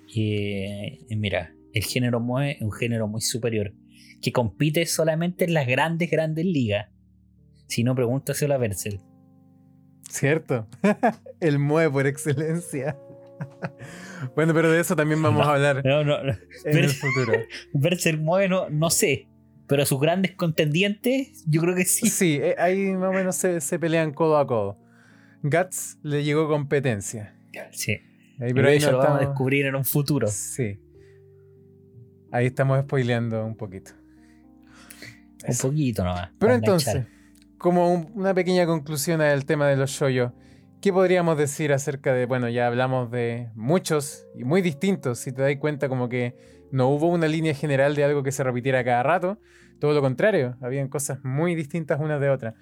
y, y mira, el género Moe es un género muy superior que compite solamente en las grandes, grandes ligas. Si no, pregúntaselo a Berserk. Cierto. *laughs* el Moe por excelencia. *laughs* bueno, pero de eso también vamos a hablar No, no, no. en el futuro. Berserk Moe no, no sé. Pero sus grandes contendientes, yo creo que sí. Sí, eh, ahí más o menos se, se pelean codo a codo. Guts le llegó competencia. Sí. Ahí, Pero ahí eso no lo vamos a estamos- descubrir en un futuro. Sí. Ahí estamos spoileando un poquito. Un Eso. poquito nomás. Pero entonces, enganchar. como un- una pequeña conclusión al tema de los shoyos, ¿qué podríamos decir acerca de, bueno, ya hablamos de muchos y muy distintos, si te das cuenta como que no hubo una línea general de algo que se repitiera cada rato, todo lo contrario, habían cosas muy distintas unas de otras.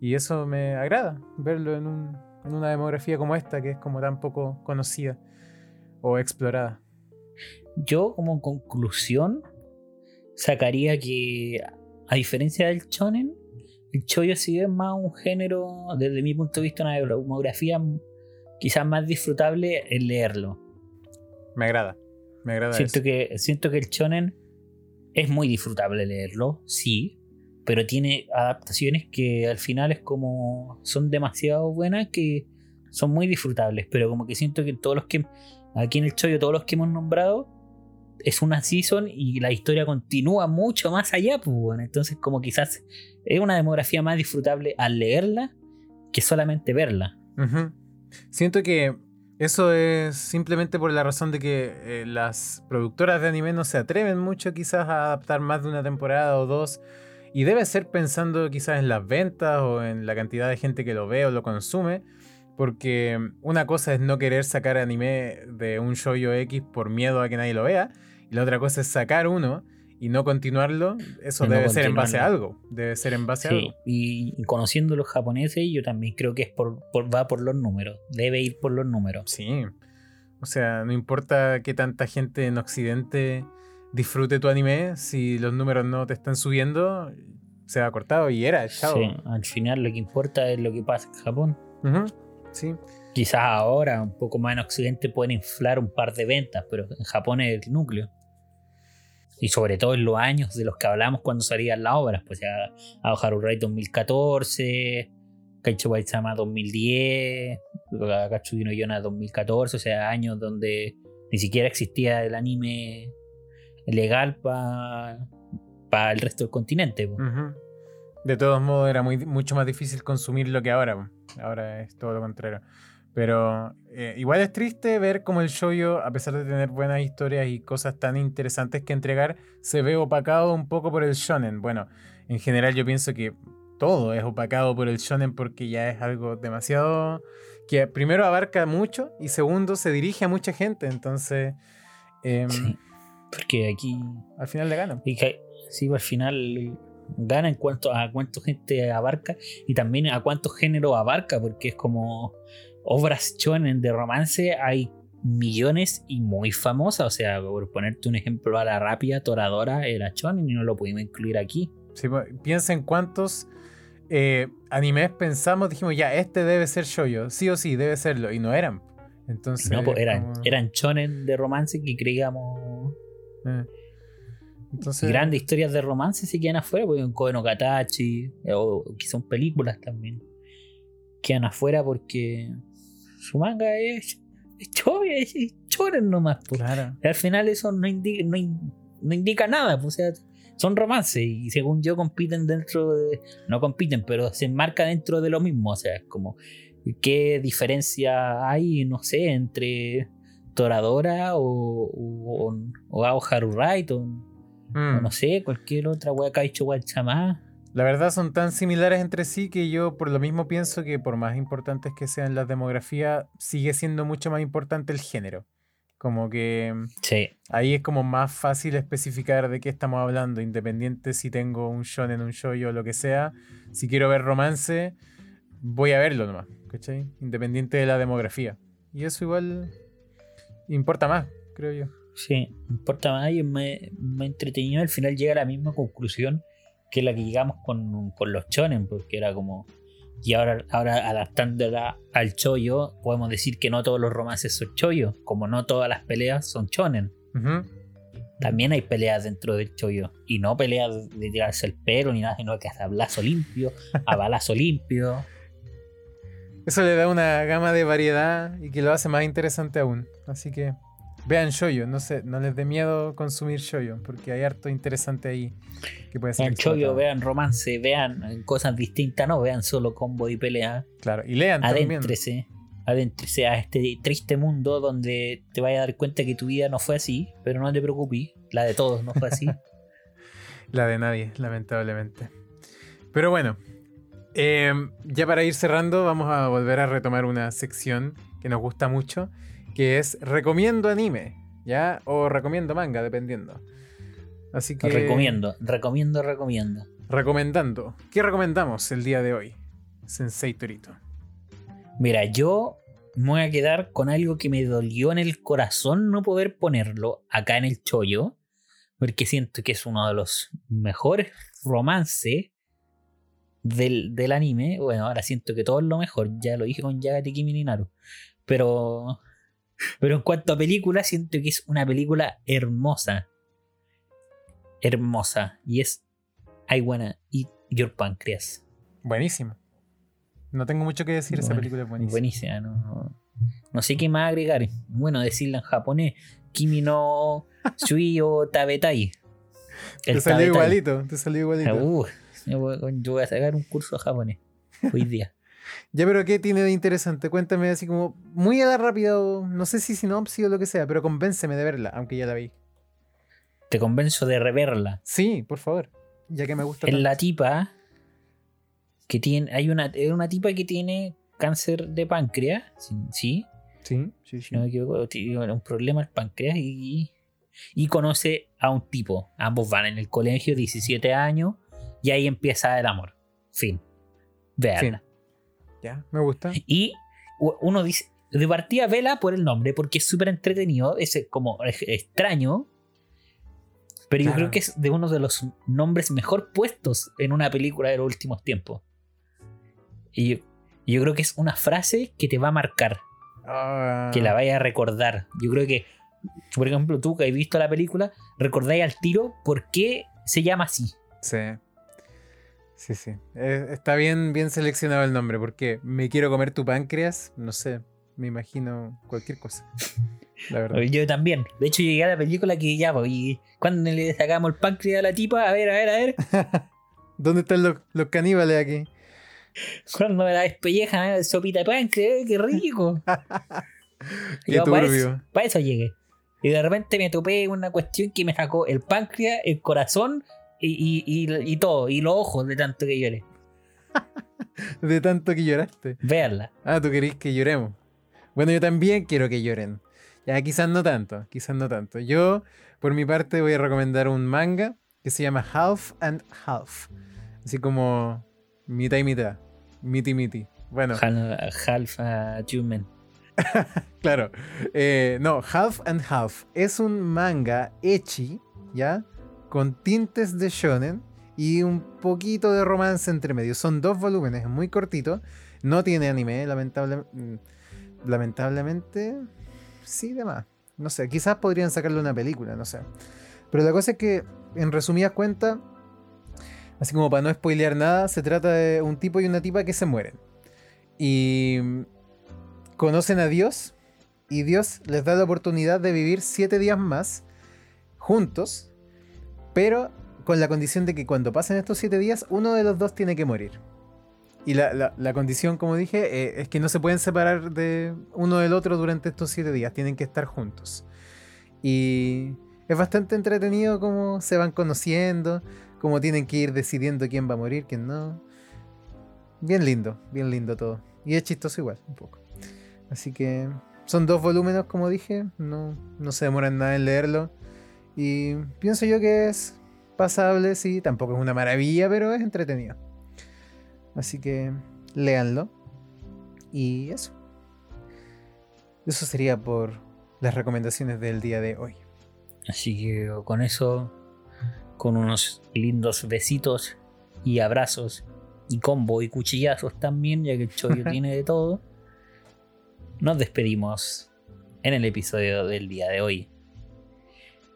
Y eso me agrada, verlo en, un, en una demografía como esta, que es como tan poco conocida o explorada. Yo como conclusión sacaría que a diferencia del shonen, el chollo sí es más un género, desde mi punto de vista, una demografía quizás más disfrutable el leerlo. Me agrada, me agrada. Siento, Que, siento que el shonen es muy disfrutable leerlo, sí, pero tiene adaptaciones que al final es como son demasiado buenas que son muy disfrutables, pero como que siento que todos los que aquí en el chollo todos los que hemos nombrado es una season y la historia continúa mucho más allá, pues bueno, entonces como quizás es una demografía más disfrutable al leerla que solamente verla. Siento que eso es simplemente por la razón de que eh, las productoras de anime no se atreven mucho quizás a adaptar más de una temporada o dos. Y debe ser pensando quizás en las ventas o en la cantidad de gente que lo ve o lo consume. Porque una cosa es no querer sacar anime de un shoujo X por miedo a que nadie lo vea. Y la otra cosa es sacar uno y no continuarlo, eso debe ser en base a algo. Debe ser en base a algo. Y, conociendo los japoneses, yo también creo que es por, va por los números. Debe ir por los números. Sí. O sea, no importa que tanta gente en Occidente disfrute tu anime, si los números no te están subiendo, se va cortado y era, chao. Sí, al final lo que importa es lo que pasa en Japón. Sí. Quizás ahora, un poco más en Occidente, pueden inflar un par de ventas, pero en Japón es el núcleo y sobre todo en los años de los que hablamos cuando salían las obras, pues ya Haru Rai 2014, Kaicho Waitsama 2010, Katsuki no Yona 2014, o sea, años donde ni siquiera existía el anime legal para el resto del continente. De todos modos, era muy, mucho más difícil consumir lo que ahora. Ahora es todo lo contrario. Pero eh, igual es triste ver cómo el shoujo, a pesar de tener buenas historias y cosas tan interesantes que entregar, se ve opacado un poco por el shonen. Bueno, en general yo pienso que todo es opacado por el shonen porque ya es algo demasiado que primero abarca mucho y segundo se dirige a mucha gente. Entonces, em, sí, porque aquí al final le ganan. Y que, sí, al final gana en cuanto a cuánto gente abarca y también a cuántos géneros abarca, porque es como obras shonen de romance hay millones y muy famosas. O sea, por ponerte un ejemplo a la rápida, Toradora era shonen y no lo pudimos incluir aquí. Sí, pues, piensa en cuántos eh, animes pensamos, dijimos, ya, este debe ser shoyo, sí o sí, debe serlo, y no eran. Entonces, no, pues eran, eran shonen de romance que creíamos. Eh, entonces, grandes historias de romance se quedan afuera, porque un Koe no Katachi, o quizás películas también. Quedan afuera porque su manga es, es es, nomás. Pues. Al final eso no indica, no, indica nada, pues, o sea, son romances y según yo compiten dentro de... No compiten, pero se enmarca dentro de lo mismo, o sea, es como... ¿Qué diferencia hay, no sé, entre Toradora o, o, o, Ao Haru o, mm. no sé, cualquier otra wea que ha hecho Guachamá? La verdad son tan similares entre sí que yo por lo mismo pienso que por más importantes que sean las demografías, sigue siendo mucho más importante el género. Como que sí. ahí es como más fácil especificar de qué estamos hablando, independiente si tengo un shonen, un shoyo o lo que sea. Si quiero ver romance, voy a verlo nomás, ¿cachai? Independiente de la demografía. Y eso igual importa más, creo yo. Sí, importa más y me, me entretenido. Al final llega a la misma conclusión que es la que llegamos con, los chonen, porque era como. Y ahora, ahora adaptándola al chollo, podemos decir que no todos los romances son chollo, como no todas las peleas son chonen. También hay peleas dentro del chollo, y no peleas de tirarse el pelo ni nada, sino que a balazo limpio, a balazo limpio. Eso le da una gama de variedad y que lo hace más interesante aún. Así que Vean shoyo, no sé, no les dé miedo consumir shoyo, porque hay harto interesante ahí que puede ser. Vean shoyo, vean romance, vean cosas distintas, no vean solo combo y pelea. Claro, y lean adéntrese, también. Adéntrese a este triste mundo donde te vayas a dar cuenta que tu vida no fue así, pero no te preocupes, la de todos no fue así. *laughs* la de nadie, lamentablemente. Pero bueno, em, ya para ir cerrando, vamos a volver a retomar una sección que nos gusta mucho que es recomiendo anime, ¿ya? O recomiendo manga, dependiendo. Así que... Recomiendo, recomiendo, recomiendo. Recomendando. ¿Qué recomendamos el día de hoy? Sensei Torito. Mira, yo me voy a quedar con algo que me dolió en el corazón no poder ponerlo acá en el chollo, porque siento que es uno de los mejores romances del, del anime. Bueno, ahora siento que todo es lo mejor, ya lo dije con Yagati Kimi Ninaru. Pero, pero en cuanto a película, siento que es una película hermosa. Hermosa. Y es I Wanna Eat Your Pancreas. Buenísimo. No tengo mucho que decir, esa película es buenísima. Buenísima, no, no sé qué más agregar. Bueno, decirla en japonés. Kimi no Shui o Tabetai. Te salió tabetai. igualito, te salió igualito. Uh, yo voy yo voy a sacar un curso de japonés hoy día. Ya, pero ¿qué tiene de interesante? Cuéntame así como muy a la rápida, no sé si sinopsis o lo que sea, pero convénceme de verla, aunque ya la vi. Te convenzo de reverla. Sí, por favor, ya que me gusta Es la tipa que tiene. Hay una, una tipa que tiene cáncer de páncreas. Sí, sí Sí, sí, no me equivoco, tiene un problema el páncreas y, y conoce a un tipo. Ambos van en el colegio, 17 años, y ahí empieza el amor. Fin. Veanla. Ya, me gusta. Y uno dice, de partida vela por el nombre, porque es súper entretenido, es eh, como es- extraño, pero yo Claro. creo que es de uno de los nombres mejor puestos en una película de los últimos tiempos. Y yo, y yo creo que es una frase que te va a marcar, Ah, que la vaya a recordar. Yo creo que, por ejemplo, tú que has visto la película, recordáis al tiro por qué se llama así. Sí. Sí, sí. Eh, está bien, bien seleccionado el nombre, porque me quiero comer tu páncreas, no sé, me imagino cualquier cosa. *laughs* La verdad. Yo también. De hecho, llegué a la película que ya, pues, y cuando le sacamos el páncreas a la tipa, a ver, a ver, a ver. *laughs* ¿Dónde están los, los caníbales aquí? *laughs* Cuando me la despellejan, ¿eh? sopita de páncreas, ¡eh! ¡qué rico! Qué Yo para eso, llegué. Y de repente me topé una cuestión que me sacó el páncreas, el corazón y, y, y- y todo, y los ojos de tanto que lloré. *laughs* De tanto que lloraste. Veanla. Ah, tú querés que lloremos. Bueno, yo también quiero que lloren. Ya, quizás no tanto, quizás no tanto. Yo, por mi parte, voy a recomendar un manga que se llama Half and Half. Así como mitad y mitad. Miti miti. Bueno, Hal- Half Achievement. *laughs* claro. Eh, no, Half and Half es un manga echi, ¿ya? Con tintes de shonen y un poquito de romance entre medio. Son dos volúmenes, es muy cortito. No tiene anime, lamentable- mm, lamentablemente. Sí, demás. No sé, quizás podrían sacarle una película, no sé. Pero la cosa es que, en resumidas cuentas, así como para no spoilear nada, se trata de un tipo y una tipa que se mueren. Y mm, conocen a Dios y Dios les da la oportunidad de vivir siete días más juntos, pero con la condición de que cuando pasen estos siete días, uno de los dos tiene que morir. Y la, la- condición, como dije, eh, es que no se pueden separar de uno del otro durante estos siete días, tienen que estar juntos. Y es bastante entretenido cómo se van conociendo, cómo tienen que ir decidiendo quién va a morir, quién no. Bien lindo, bien lindo todo. Y es chistoso igual, un poco. Así que son dos volúmenes, como dije, no, no se demoran nada en leerlo. Y pienso yo que es pasable, sí, tampoco es una maravilla, pero es entretenido. Así que léanlo. Y eso. Eso sería por las recomendaciones del día de hoy. Así que con eso, con unos lindos besitos y abrazos y combo y cuchillazos también, ya que el chollo *laughs* tiene de todo, nos despedimos en el episodio del día de hoy.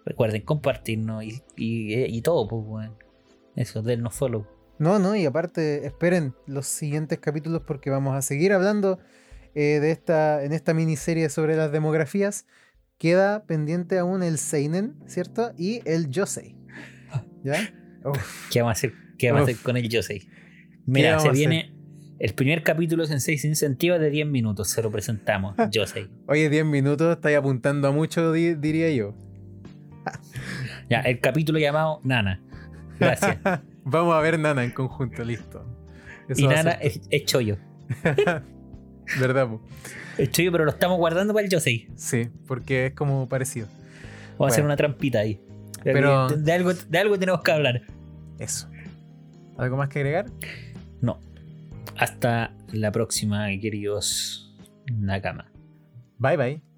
Recuerden compartirnos y, y, y todo, pues, bueno. Eso, dennos follow. No, no, y aparte, esperen los siguientes capítulos porque vamos a seguir hablando eh, de esta, en esta miniserie sobre las demografías. Queda pendiente aún el Seinen, ¿cierto? Y el Yosei. *laughs* ¿Ya? Uf, ¿Qué vamos a hacer, qué vamos a hacer con el Yosei? Mira, se viene el primer capítulo Sensei sin sentido de 10 minutos. Se lo presentamos, *laughs* Yosei. Oye, 10 minutos, estáis apuntando a mucho, di- diría yo. *laughs* Ya, el capítulo llamado Nana. Gracias. *laughs* Vamos a ver Nana en conjunto, listo. Eso y Nana es, es chollo. *laughs* ¿Verdad? po? Es chollo, pero lo estamos guardando para el Yosei. Sí, porque es como parecido. Vamos a hacer una trampita ahí. Pero- De, de algo, de algo tenemos que hablar. Eso. ¿Algo más que agregar? No. Hasta la próxima, queridos Nakama. Bye bye.